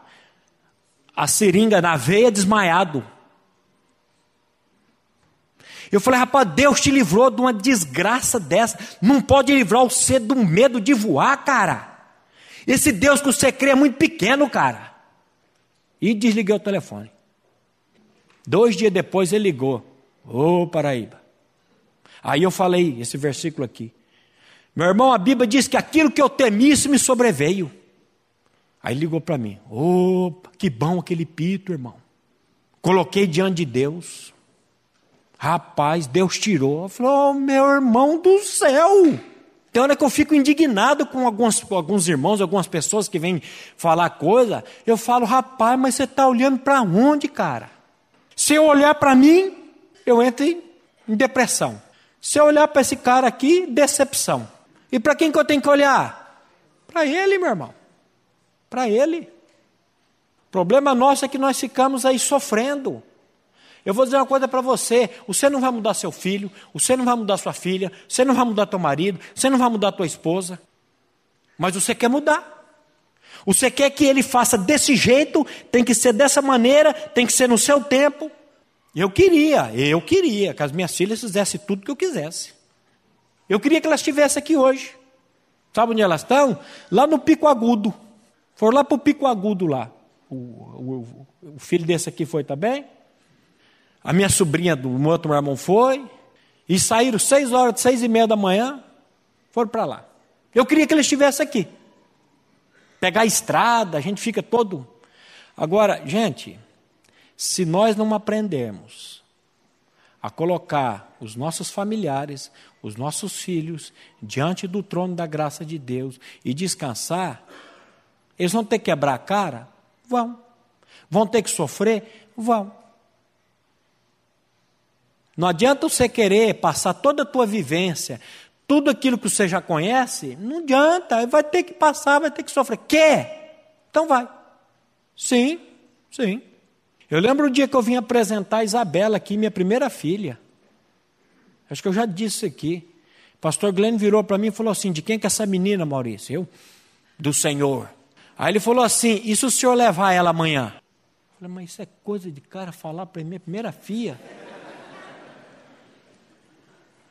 a seringa na veia, desmaiado. Eu falei, rapaz, Deus te livrou de uma desgraça dessa. Não pode livrar você do medo de voar, cara. Esse Deus que você crê é muito pequeno, cara. E desliguei o telefone. Dois dias depois ele ligou. Ô oh, Paraíba. Aí eu falei esse versículo aqui. Meu irmão, a Bíblia diz que aquilo que eu temi, me sobreveio. Aí ligou para mim. Opa, que bom aquele pito, irmão. Coloquei diante de Deus. Rapaz, Deus tirou. Falou, oh, meu irmão do céu. Tem hora que eu fico indignado com alguns, com alguns irmãos, algumas pessoas que vêm falar coisa. Eu falo, rapaz, mas você está olhando para onde, cara? Se eu olhar para mim, eu entro em depressão. Se eu olhar para esse cara aqui, decepção. E para quem que eu tenho que olhar? Para ele, meu irmão. Para ele. O problema nosso é que nós ficamos aí sofrendo. Eu vou dizer uma coisa para você: você não vai mudar seu filho, você não vai mudar sua filha, você não vai mudar teu marido, você não vai mudar tua esposa, mas você quer mudar. Você quer que ele faça desse jeito, tem que ser dessa maneira, tem que ser no seu tempo. Eu queria, eu queria que as minhas filhas fizessem tudo que eu quisesse. Eu queria que elas estivessem aqui hoje. Sabe onde elas estão? Lá no Pico Agudo. Foram lá para o Pico Agudo lá. O, o, o filho desse aqui foi também. A minha sobrinha do outro irmão foi. E saíram seis horas, seis e meia da manhã, foram para lá. Eu queria que eles estivessem aqui. Pegar a estrada, a gente fica todo. Agora, gente, se nós não aprendermos a colocar os nossos familiares, os nossos filhos, diante do trono da graça de Deus e descansar, eles vão ter que quebrar a cara? Vão. Vão ter que sofrer? Vão. Não adianta você querer passar toda a tua vivência, tudo aquilo que você já conhece, não adianta, vai ter que passar, vai ter que sofrer. Quer? Então vai. Sim, sim. Eu lembro o dia que eu vim apresentar a Isabela aqui, minha primeira filha. Acho que eu já disse aqui. O pastor Glenn virou para mim e falou assim: De quem que é essa menina, Maurício? Eu? Do Senhor. Aí ele falou assim: E se o senhor levar ela amanhã? Eu falei, mas isso é coisa de cara falar para minha primeira filha.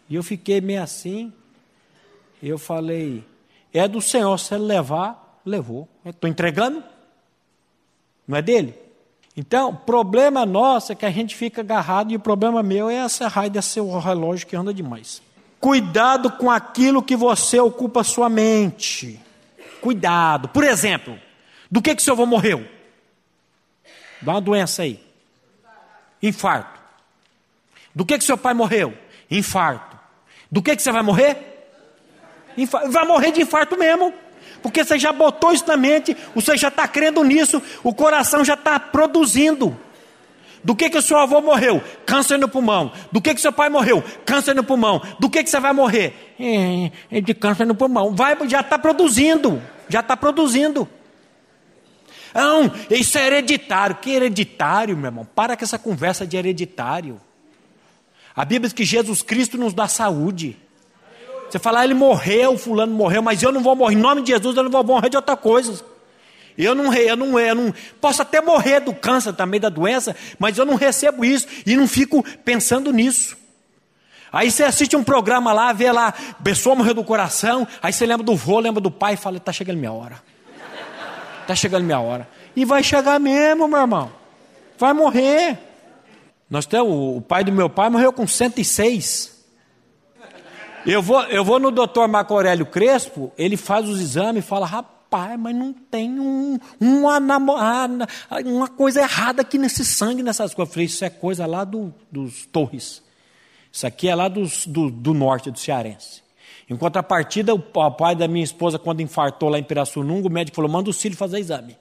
E eu fiquei meio assim. Eu falei: é do Senhor, se ele levar, levou. Estou entregando? Não é dele? Então, problema nosso é que a gente fica agarrado e o problema meu é essa raio desse relógio que anda demais. Cuidado com aquilo que você ocupa sua mente. Cuidado. Por exemplo, do que que seu avô morreu? Dá uma doença aí. Infarto. Do que que seu pai morreu? Infarto. Do que, que você vai morrer? Vai morrer de infarto mesmo. Porque você já botou isso na mente, você já está crendo nisso, o coração já está produzindo. Do que que o seu avô morreu? Câncer no pulmão. Do que que seu pai morreu? Câncer no pulmão. Do que que você vai morrer? É, é de câncer no pulmão. Vai, já está produzindo. Já está produzindo. Não, isso é hereditário. Que hereditário, meu irmão? Para com essa conversa de hereditário. A Bíblia diz que Jesus Cristo nos dá saúde. Você fala, ah, ele morreu, fulano morreu, mas eu não vou morrer. Em nome de Jesus, eu não vou morrer de outra coisa. Eu não, eu não, eu não posso até morrer do câncer também, da doença, mas eu não recebo isso e não fico pensando nisso. Aí você assiste um programa lá, vê lá, pessoa morreu do coração, aí você lembra do vô, lembra do pai e fala, está chegando minha hora. Está chegando minha hora. E vai chegar mesmo, meu irmão. Vai morrer. Nós temos, o pai do meu pai morreu com 106. Eu vou, eu vou no doutor Marco Aurélio Crespo, ele faz os exames e fala, rapaz, mas não tem um, uma, uma coisa errada aqui nesse sangue, nessas coisas. Eu falei, isso é coisa lá do, dos Torres. Isso aqui é lá do, do norte do Cearense. Em contrapartida, o pai da minha esposa, quando infartou lá em Pirassununga, o médico falou: manda o filho fazer exame.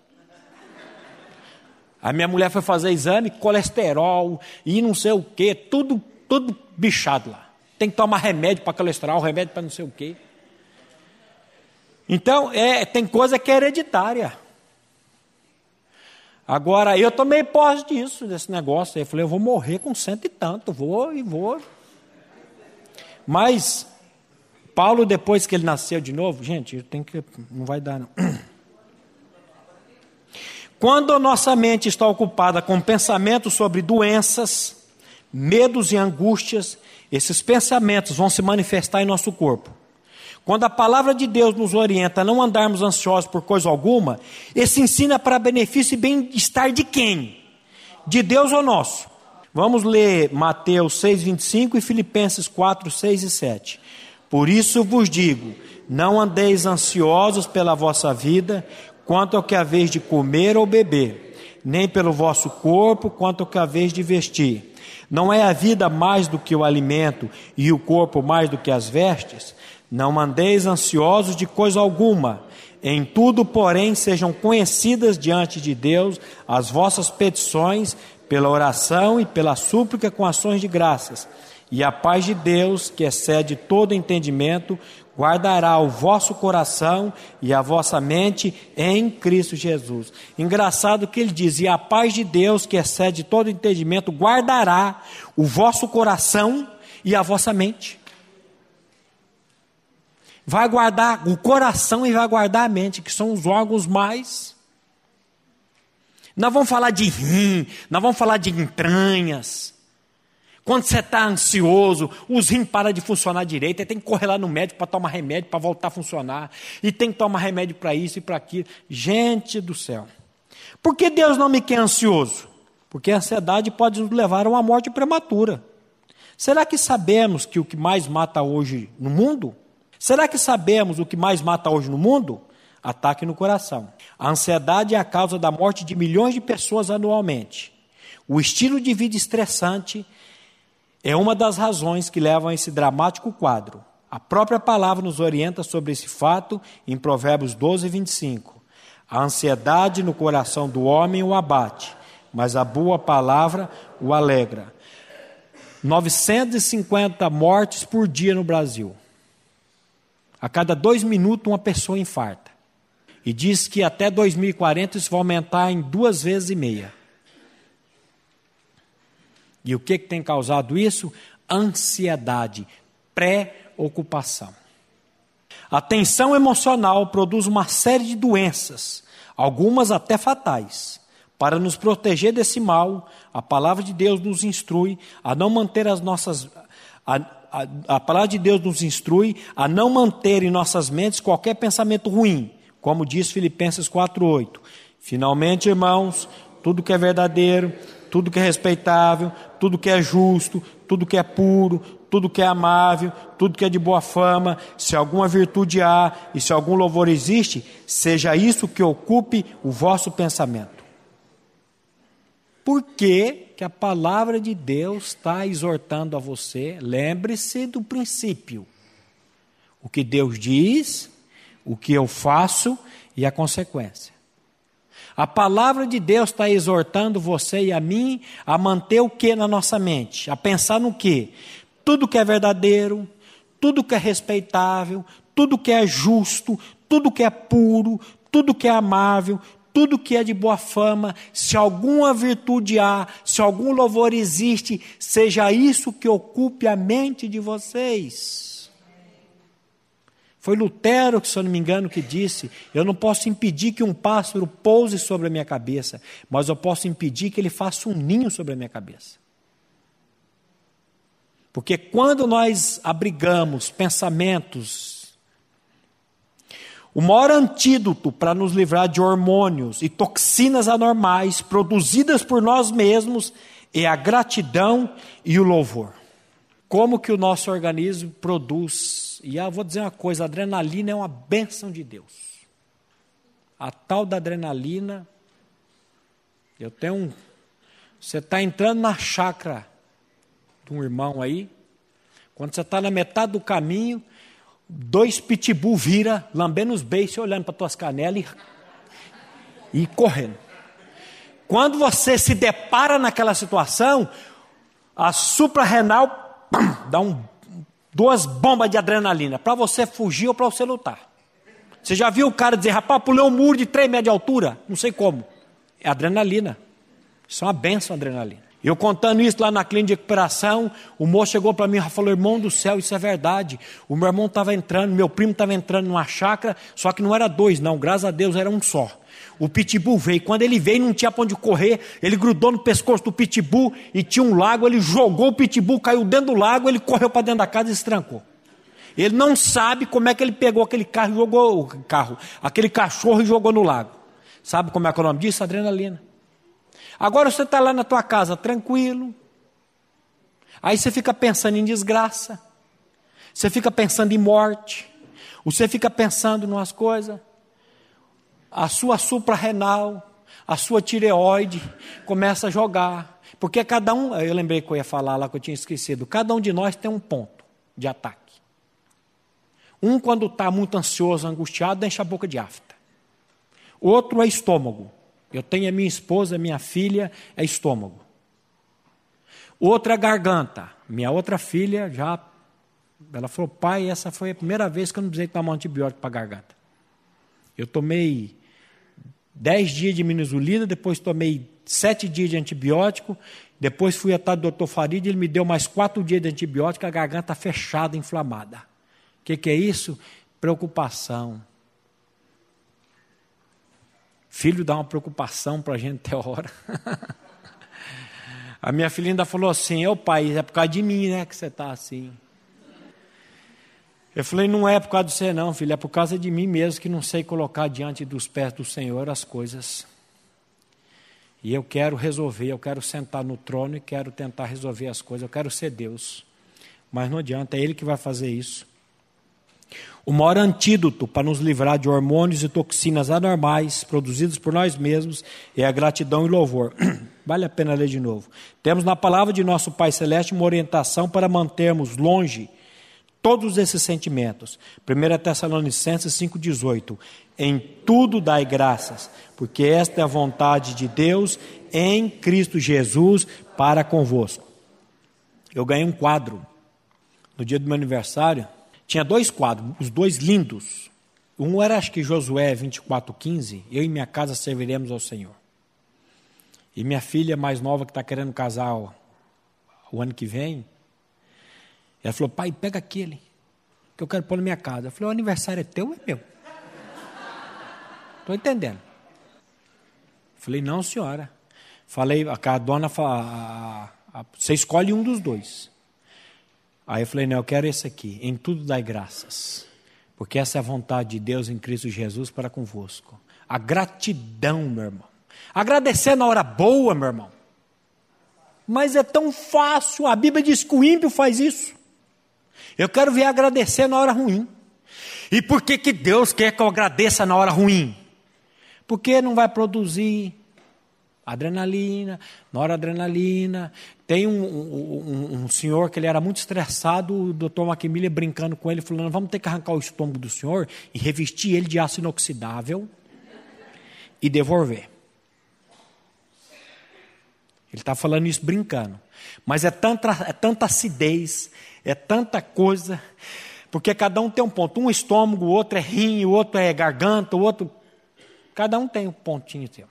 A minha mulher foi fazer exame, colesterol e não sei o que, tudo, tudo bichado lá. Tem que tomar remédio para colesterol, remédio para não sei o que. Então, é, tem coisa que é hereditária. Agora, eu tomei posse disso, desse negócio. Eu falei, eu vou morrer com cento e tanto, vou e vou. Mas, Paulo, depois que ele nasceu de novo, gente, tenho que. Não vai dar, não. Quando a nossa mente está ocupada com pensamentos sobre doenças, medos e angústias, esses pensamentos vão se manifestar em nosso corpo. Quando a palavra de Deus nos orienta a não andarmos ansiosos por coisa alguma, esse ensina é para benefício e bem-estar de quem? De Deus ou nosso? Vamos ler Mateus 6, 25 e Filipenses 4, 6 e 7. Por isso vos digo: não andeis ansiosos pela vossa vida, quanto ao que haveis de comer ou beber, nem pelo vosso corpo, quanto ao que haveis de vestir. Não é a vida mais do que o alimento e o corpo mais do que as vestes? Não andeis ansiosos de coisa alguma. Em tudo, porém, sejam conhecidas diante de Deus as vossas petições pela oração e pela súplica com ações de graças. E a paz de Deus, que excede todo entendimento, guardará o vosso coração e a vossa mente em Cristo Jesus. Engraçado que ele diz: e a paz de Deus, que excede todo entendimento, guardará o vosso coração e a vossa mente. Vai guardar o coração e vai guardar a mente, que são os órgãos mais. Nós vamos falar de rim, nós vamos falar de entranhas. Quando você está ansioso, os rins param de funcionar direito, tem que correr lá no médico para tomar remédio para voltar a funcionar, e tem que tomar remédio para isso e para aquilo. Gente do céu. Por que Deus não me quer ansioso? Porque a ansiedade pode nos levar a uma morte prematura. Será que sabemos que o que mais mata hoje no mundo? Será que sabemos o que mais mata hoje no mundo? Ataque no coração. A ansiedade é a causa da morte de milhões de pessoas anualmente. O estilo de vida estressante é uma das razões que levam a esse dramático quadro. A própria palavra nos orienta sobre esse fato em Provérbios 12, 25. A ansiedade no coração do homem o abate, mas a boa palavra o alegra. 950 mortes por dia no Brasil. A cada dois minutos, uma pessoa infarta. E diz que até 2040 isso vai aumentar em duas vezes e meia. E o que, que tem causado isso? Ansiedade, preocupação. A tensão emocional produz uma série de doenças, algumas até fatais. Para nos proteger desse mal, a palavra de Deus nos instrui a não manter as nossas. A, a, a palavra de Deus nos instrui a não manter em nossas mentes qualquer pensamento ruim, como diz Filipenses 4,8. Finalmente, irmãos, tudo que é verdadeiro, tudo que é respeitável, tudo que é justo, tudo que é puro, tudo que é amável, tudo que é de boa fama, se alguma virtude há e se algum louvor existe, seja isso que ocupe o vosso pensamento. Por que, que a palavra de Deus está exortando a você? Lembre-se do princípio. O que Deus diz, o que eu faço e a consequência. A palavra de Deus está exortando você e a mim a manter o que na nossa mente? A pensar no que? Tudo que é verdadeiro, tudo que é respeitável, tudo que é justo, tudo que é puro, tudo que é amável, tudo que é de boa fama, se alguma virtude há, se algum louvor existe, seja isso que ocupe a mente de vocês. Foi Lutero, se eu não me engano, que disse: Eu não posso impedir que um pássaro pouse sobre a minha cabeça, mas eu posso impedir que ele faça um ninho sobre a minha cabeça. Porque quando nós abrigamos pensamentos o maior antídoto para nos livrar de hormônios e toxinas anormais produzidas por nós mesmos é a gratidão e o louvor. Como que o nosso organismo produz? E eu vou dizer uma coisa: a adrenalina é uma bênção de Deus. A tal da adrenalina, eu tenho um. Você está entrando na chácara de um irmão aí, quando você está na metade do caminho, dois pitbull vira, lambendo os beiços, olhando para tuas canelas e, e correndo. Quando você se depara naquela situação, a suprarrenal dá um, duas bombas de adrenalina para você fugir ou para você lutar. Você já viu o cara dizer, rapaz, pulei um muro de 3 metros de altura? Não sei como. É adrenalina. Isso é uma benção, adrenalina. Eu contando isso lá na clínica de recuperação, o moço chegou para mim e falou: irmão do céu, isso é verdade. O meu irmão estava entrando, meu primo estava entrando numa chácara, só que não era dois, não, graças a Deus era um só. O pitbull veio. Quando ele veio, não tinha para onde correr. Ele grudou no pescoço do pitbull e tinha um lago. Ele jogou o pitbull, caiu dentro do lago. Ele correu para dentro da casa e se trancou. Ele não sabe como é que ele pegou aquele carro e jogou o carro, aquele cachorro e jogou no lago. Sabe como é que é o nome disso? Adrenalina. Agora você está lá na tua casa tranquilo. Aí você fica pensando em desgraça. Você fica pensando em morte. Você fica pensando em umas coisas. A sua suprarrenal, a sua tireoide começa a jogar. Porque cada um, eu lembrei que eu ia falar lá que eu tinha esquecido. Cada um de nós tem um ponto de ataque. Um, quando está muito ansioso, angustiado, enche a boca de afta. Outro é estômago. Eu tenho a minha esposa, a minha filha, é estômago. Outra é garganta. Minha outra filha já. Ela falou, pai, essa foi a primeira vez que eu não precisei tomar um antibiótico para garganta. Eu tomei dez dias de minizulina, depois tomei sete dias de antibiótico, depois fui atrás do doutor Farid, ele me deu mais quatro dias de antibiótico, a garganta fechada, inflamada. O que, que é isso? Preocupação. Filho dá uma preocupação para a gente ter hora. a minha filha ainda falou assim: "É o pai, é por causa de mim, né, que você está assim". Eu falei: "Não é por causa de você, não, filho, é por causa de mim mesmo que não sei colocar diante dos pés do Senhor as coisas. E eu quero resolver, eu quero sentar no trono e quero tentar resolver as coisas, eu quero ser Deus. Mas não adianta, é Ele que vai fazer isso. O maior antídoto para nos livrar de hormônios e toxinas anormais produzidos por nós mesmos é a gratidão e louvor. Vale a pena ler de novo. Temos na palavra de nosso Pai Celeste uma orientação para mantermos longe todos esses sentimentos. 1 Tessalonicenses 5,18. Em tudo dai graças, porque esta é a vontade de Deus em Cristo Jesus para convosco. Eu ganhei um quadro no dia do meu aniversário tinha dois quadros, os dois lindos. Um era, acho que Josué 24,15, eu e minha casa serviremos ao Senhor. E minha filha mais nova, que está querendo casar o, o, ano que vem, ela falou, pai, pega aquele, que eu quero pôr na minha casa. Eu falei, o aniversário é teu ou é meu? Estou entendendo. Falei, não, senhora. Falei, a, dona, a, a, você escolhe um dos dois. Aí eu falei, não, eu quero esse aqui. Em tudo dai graças. Porque essa é a vontade de Deus em Cristo Jesus para convosco. A gratidão, meu irmão. Agradecer na hora boa, meu irmão. Mas é tão fácil. A Bíblia diz que o ímpio faz isso. Eu quero ver agradecer na hora ruim. E por que, que Deus quer que eu agradeça na hora ruim? Porque não vai produzir adrenalina, noradrenalina. Tem um, um, um, senhor que ele era muito estressado, o doutor Macmillan brincando com ele, falando: vamos ter que arrancar o estômago do senhor e revestir ele de aço inoxidável e devolver. Ele está falando isso brincando. Mas é tanta, é tanta acidez, é tanta coisa, porque cada um tem um ponto. Um estômago, o outro é rim, o outro é garganta, o outro Cada um tem um pontinho seu.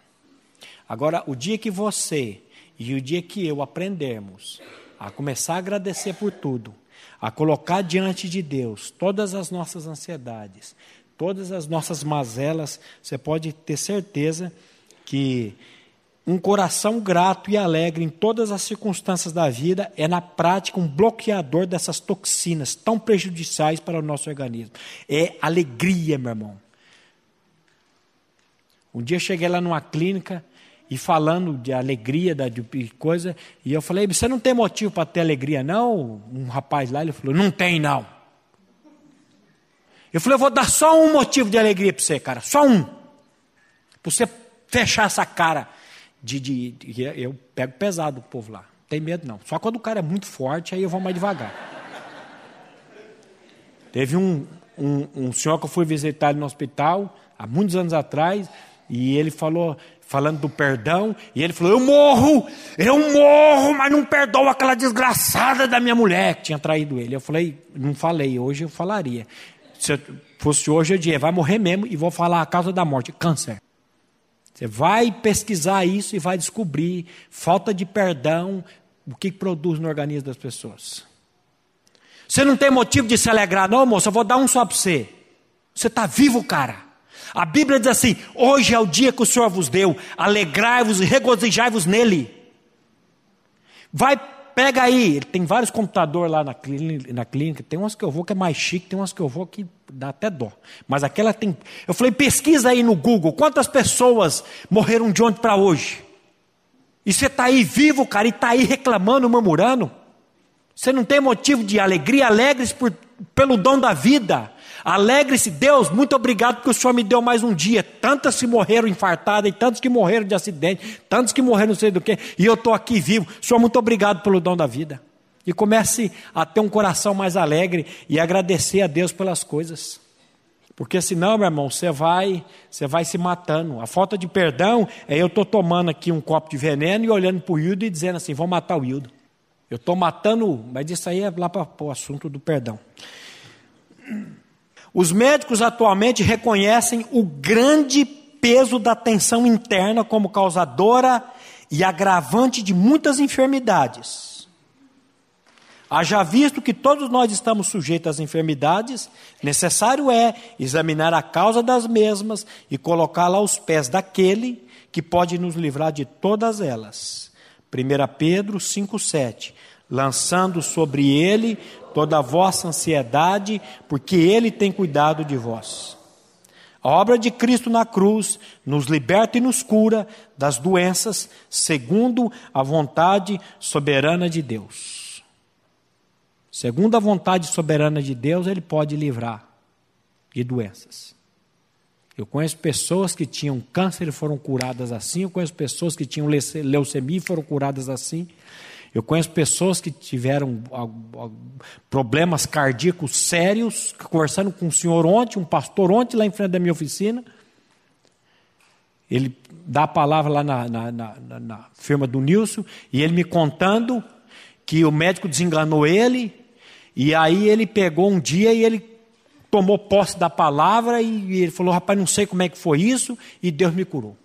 Agora, o dia que você e o dia que eu aprendermos a começar a agradecer por tudo, a colocar diante de Deus todas as nossas ansiedades, todas as nossas mazelas, você pode ter certeza que um coração grato e alegre em todas as circunstâncias da vida é, na prática, um bloqueador dessas toxinas tão prejudiciais para o nosso organismo. É alegria, meu irmão. Um dia cheguei lá numa clínica e falando de alegria, de coisa, e eu falei: Você não tem motivo para ter alegria, não? Um rapaz lá, ele falou: Não tem, não. Eu falei: Eu vou dar só um motivo de alegria para você, cara, só um. Para você fechar essa cara de, de, de, Eu pego pesado o povo lá, não tem medo não. Só quando o cara é muito forte, aí eu vou mais devagar. Teve um, um, um senhor que eu fui visitar no hospital, há muitos anos atrás, e ele falou, falando do perdão, e ele falou: Eu morro, eu morro, mas não perdoo aquela desgraçada da minha mulher que tinha traído ele. Eu falei: Não falei, hoje eu falaria. Se fosse hoje, eu diria: Vai morrer mesmo e vou falar a causa da morte: câncer. Você vai pesquisar isso e vai descobrir falta de perdão, o que produz no organismo das pessoas. Você não tem motivo de se alegrar, não, moço, eu vou dar um só para você. Você está vivo, cara. A Bíblia diz assim: hoje é o dia que o Senhor vos deu, alegrai-vos e regozijai-vos nele. Vai, pega aí, tem vários computadores lá na clínica, na clínica, tem umas que eu vou que é mais chique, tem umas que eu vou que dá até dó. Mas aquela tem. Eu falei, pesquisa aí no Google, quantas pessoas morreram de ontem para hoje? E você está aí vivo, cara, e está aí reclamando, murmurando? Você não tem motivo de alegria, alegres por, pelo dom da vida. Alegre-se, Deus, muito obrigado porque o Senhor me deu mais um dia. Tantas que morreram infartadas, e tantos que morreram de acidente, tantos que morreram não sei do que, e eu estou aqui vivo. Senhor, muito obrigado pelo dom da vida. E comece a ter um coração mais alegre e agradecer a Deus pelas coisas. Porque senão, meu irmão, você vai, você vai se matando. A falta de perdão é eu estou tomando aqui um copo de veneno e olhando para o Hildo e dizendo assim: vou matar o Hildo. Eu estou matando, mas isso aí é lá para o assunto do perdão. Os médicos atualmente reconhecem o grande peso da tensão interna como causadora e agravante de muitas enfermidades. Haja visto que todos nós estamos sujeitos às enfermidades, necessário é examinar a causa das mesmas e colocá-la aos pés daquele que pode nos livrar de todas elas. 1 Pedro 5,7 lançando sobre ele toda a vossa ansiedade, porque ele tem cuidado de vós. A obra de Cristo na cruz nos liberta e nos cura das doenças, segundo a vontade soberana de Deus. Segundo a vontade soberana de Deus, ele pode livrar de doenças. Eu conheço pessoas que tinham câncer e foram curadas assim, eu conheço pessoas que tinham leucemia e foram curadas assim. Eu conheço pessoas que tiveram problemas cardíacos sérios, conversando com um senhor ontem, um pastor ontem, lá em frente da minha oficina. Ele dá a palavra lá na, na, na, na firma do Nilson, e ele me contando que o médico desenganou ele, e aí ele pegou um dia e ele tomou posse da palavra e ele falou: Rapaz, não sei como é que foi isso, e Deus me curou.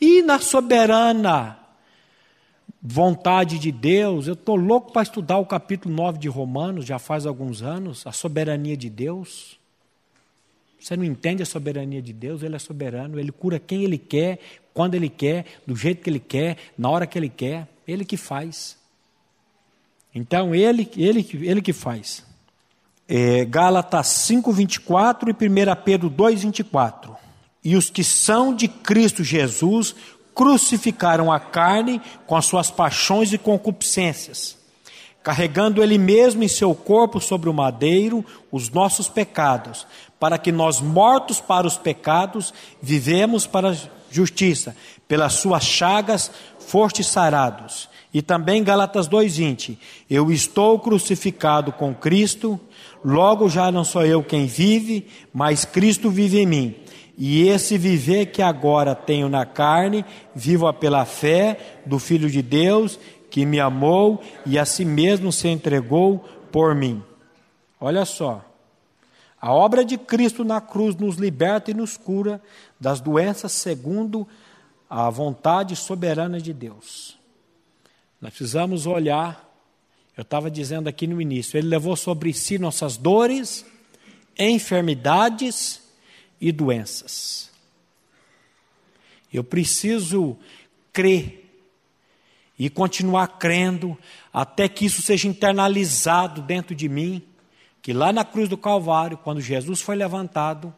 E na soberana vontade de Deus. Eu estou louco para estudar o capítulo 9 de Romanos, já faz alguns anos, a soberania de Deus. Você não entende a soberania de Deus? Ele é soberano, ele cura quem ele quer, quando ele quer, do jeito que ele quer, na hora que ele quer. Ele que faz. Então, ele, ele, ele que faz. É, Gálatas 5,24 e 1 Pedro 2,24. E os que são de Cristo Jesus crucificaram a carne com as suas paixões e concupiscências, carregando ele mesmo em seu corpo sobre o madeiro os nossos pecados, para que nós, mortos para os pecados, vivemos para a justiça. Pelas suas chagas fostes sarados. E também Galatas 2:20. Eu estou crucificado com Cristo, logo já não sou eu quem vive, mas Cristo vive em mim. E esse viver que agora tenho na carne, vivo pela fé do Filho de Deus, que me amou e a si mesmo se entregou por mim. Olha só. A obra de Cristo na cruz nos liberta e nos cura das doenças segundo a vontade soberana de Deus. Nós precisamos olhar, eu estava dizendo aqui no início, Ele levou sobre si nossas dores, enfermidades e doenças. Eu preciso crer e continuar crendo até que isso seja internalizado dentro de mim, que lá na cruz do Calvário, quando Jesus foi levantado,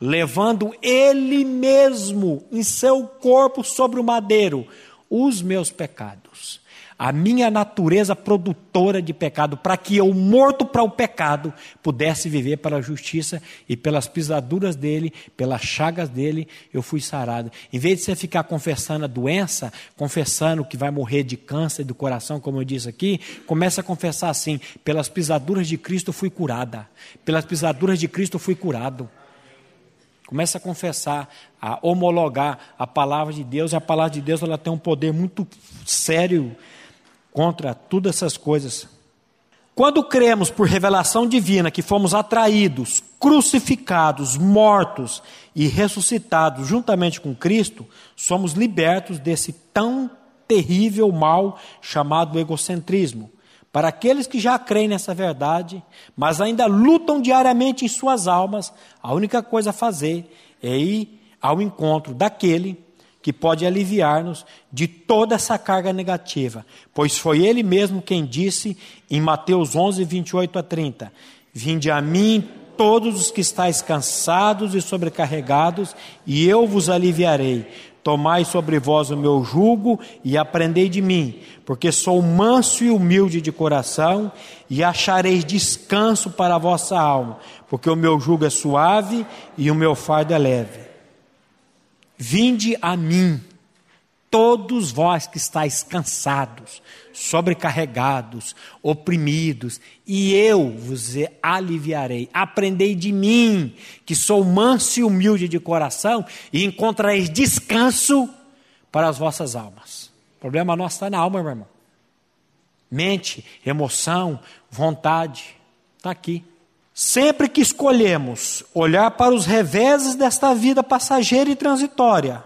levando Ele mesmo em seu corpo sobre o madeiro os meus pecados a minha natureza produtora de pecado, para que eu, morto para o pecado, pudesse viver para a justiça e pelas pisaduras dele, pelas chagas dele, eu fui sarado. Em vez de você ficar confessando a doença, confessando que vai morrer de câncer do coração, como eu disse aqui, começa a confessar assim: pelas pisaduras de Cristo fui curada, pelas pisaduras de Cristo fui curado. Começa a confessar, a homologar a palavra de Deus, e a palavra de Deus ela tem um poder muito sério contra todas essas coisas. Quando cremos por revelação divina que fomos atraídos, crucificados, mortos e ressuscitados juntamente com Cristo, somos libertos desse tão terrível mal chamado egocentrismo. Para aqueles que já creem nessa verdade, mas ainda lutam diariamente em suas almas, a única coisa a fazer é ir ao encontro daquele que pode aliviar-nos de toda essa carga negativa, pois foi Ele mesmo quem disse em Mateus 11, 28 a 30: Vinde a mim todos os que estáis cansados e sobrecarregados, e eu vos aliviarei. Tomai sobre vós o meu jugo e aprendei de mim, porque sou manso e humilde de coração, e achareis descanso para a vossa alma, porque o meu jugo é suave e o meu fardo é leve. Vinde a mim, todos vós que estáis cansados, sobrecarregados, oprimidos, e eu vos aliviarei. Aprendei de mim, que sou manso e humilde de coração, e encontrareis descanso para as vossas almas. O problema nosso está na alma, meu irmão. Mente, emoção, vontade, está aqui. Sempre que escolhemos olhar para os reveses desta vida passageira e transitória,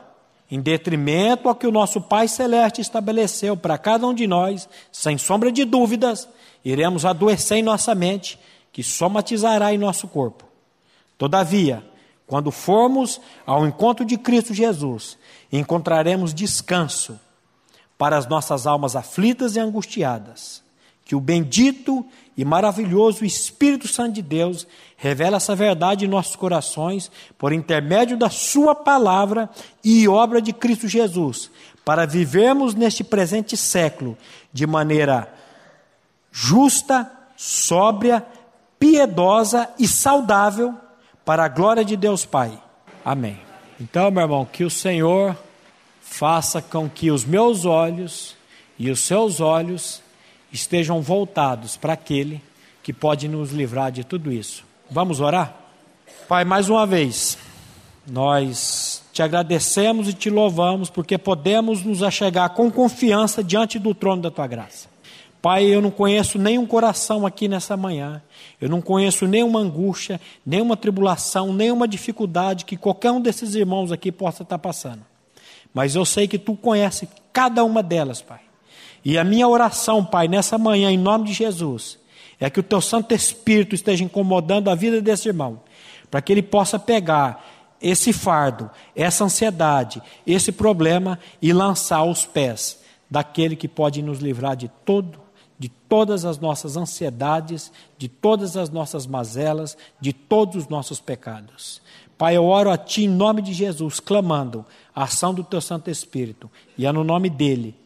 em detrimento ao que o nosso Pai Celeste estabeleceu para cada um de nós, sem sombra de dúvidas, iremos adoecer em nossa mente, que somatizará em nosso corpo. Todavia, quando formos ao encontro de Cristo Jesus, encontraremos descanso para as nossas almas aflitas e angustiadas. Que o bendito e maravilhoso Espírito Santo de Deus revela essa verdade em nossos corações por intermédio da Sua palavra e obra de Cristo Jesus, para vivermos neste presente século de maneira justa, sóbria, piedosa e saudável para a glória de Deus Pai. Amém. Então, meu irmão, que o Senhor faça com que os meus olhos e os seus olhos estejam voltados para aquele que pode nos livrar de tudo isso. Vamos orar? Pai, mais uma vez, nós te agradecemos e te louvamos porque podemos nos achegar com confiança diante do trono da tua graça. Pai, eu não conheço nenhum coração aqui nessa manhã, eu não conheço nenhuma angústia, nenhuma tribulação, nenhuma dificuldade que qualquer um desses irmãos aqui possa estar passando. Mas eu sei que tu conheces cada uma delas, Pai. E a minha oração, Pai, nessa manhã, em nome de Jesus, é que o Teu Santo Espírito esteja incomodando a vida desse irmão, para que ele possa pegar esse fardo, essa ansiedade, esse problema e lançar aos pés daquele que pode nos livrar de todo, de todas as nossas ansiedades, de todas as nossas mazelas, de todos os nossos pecados. Pai, eu oro a Ti em nome de Jesus, clamando a ação do Teu Santo Espírito, e é no nome dele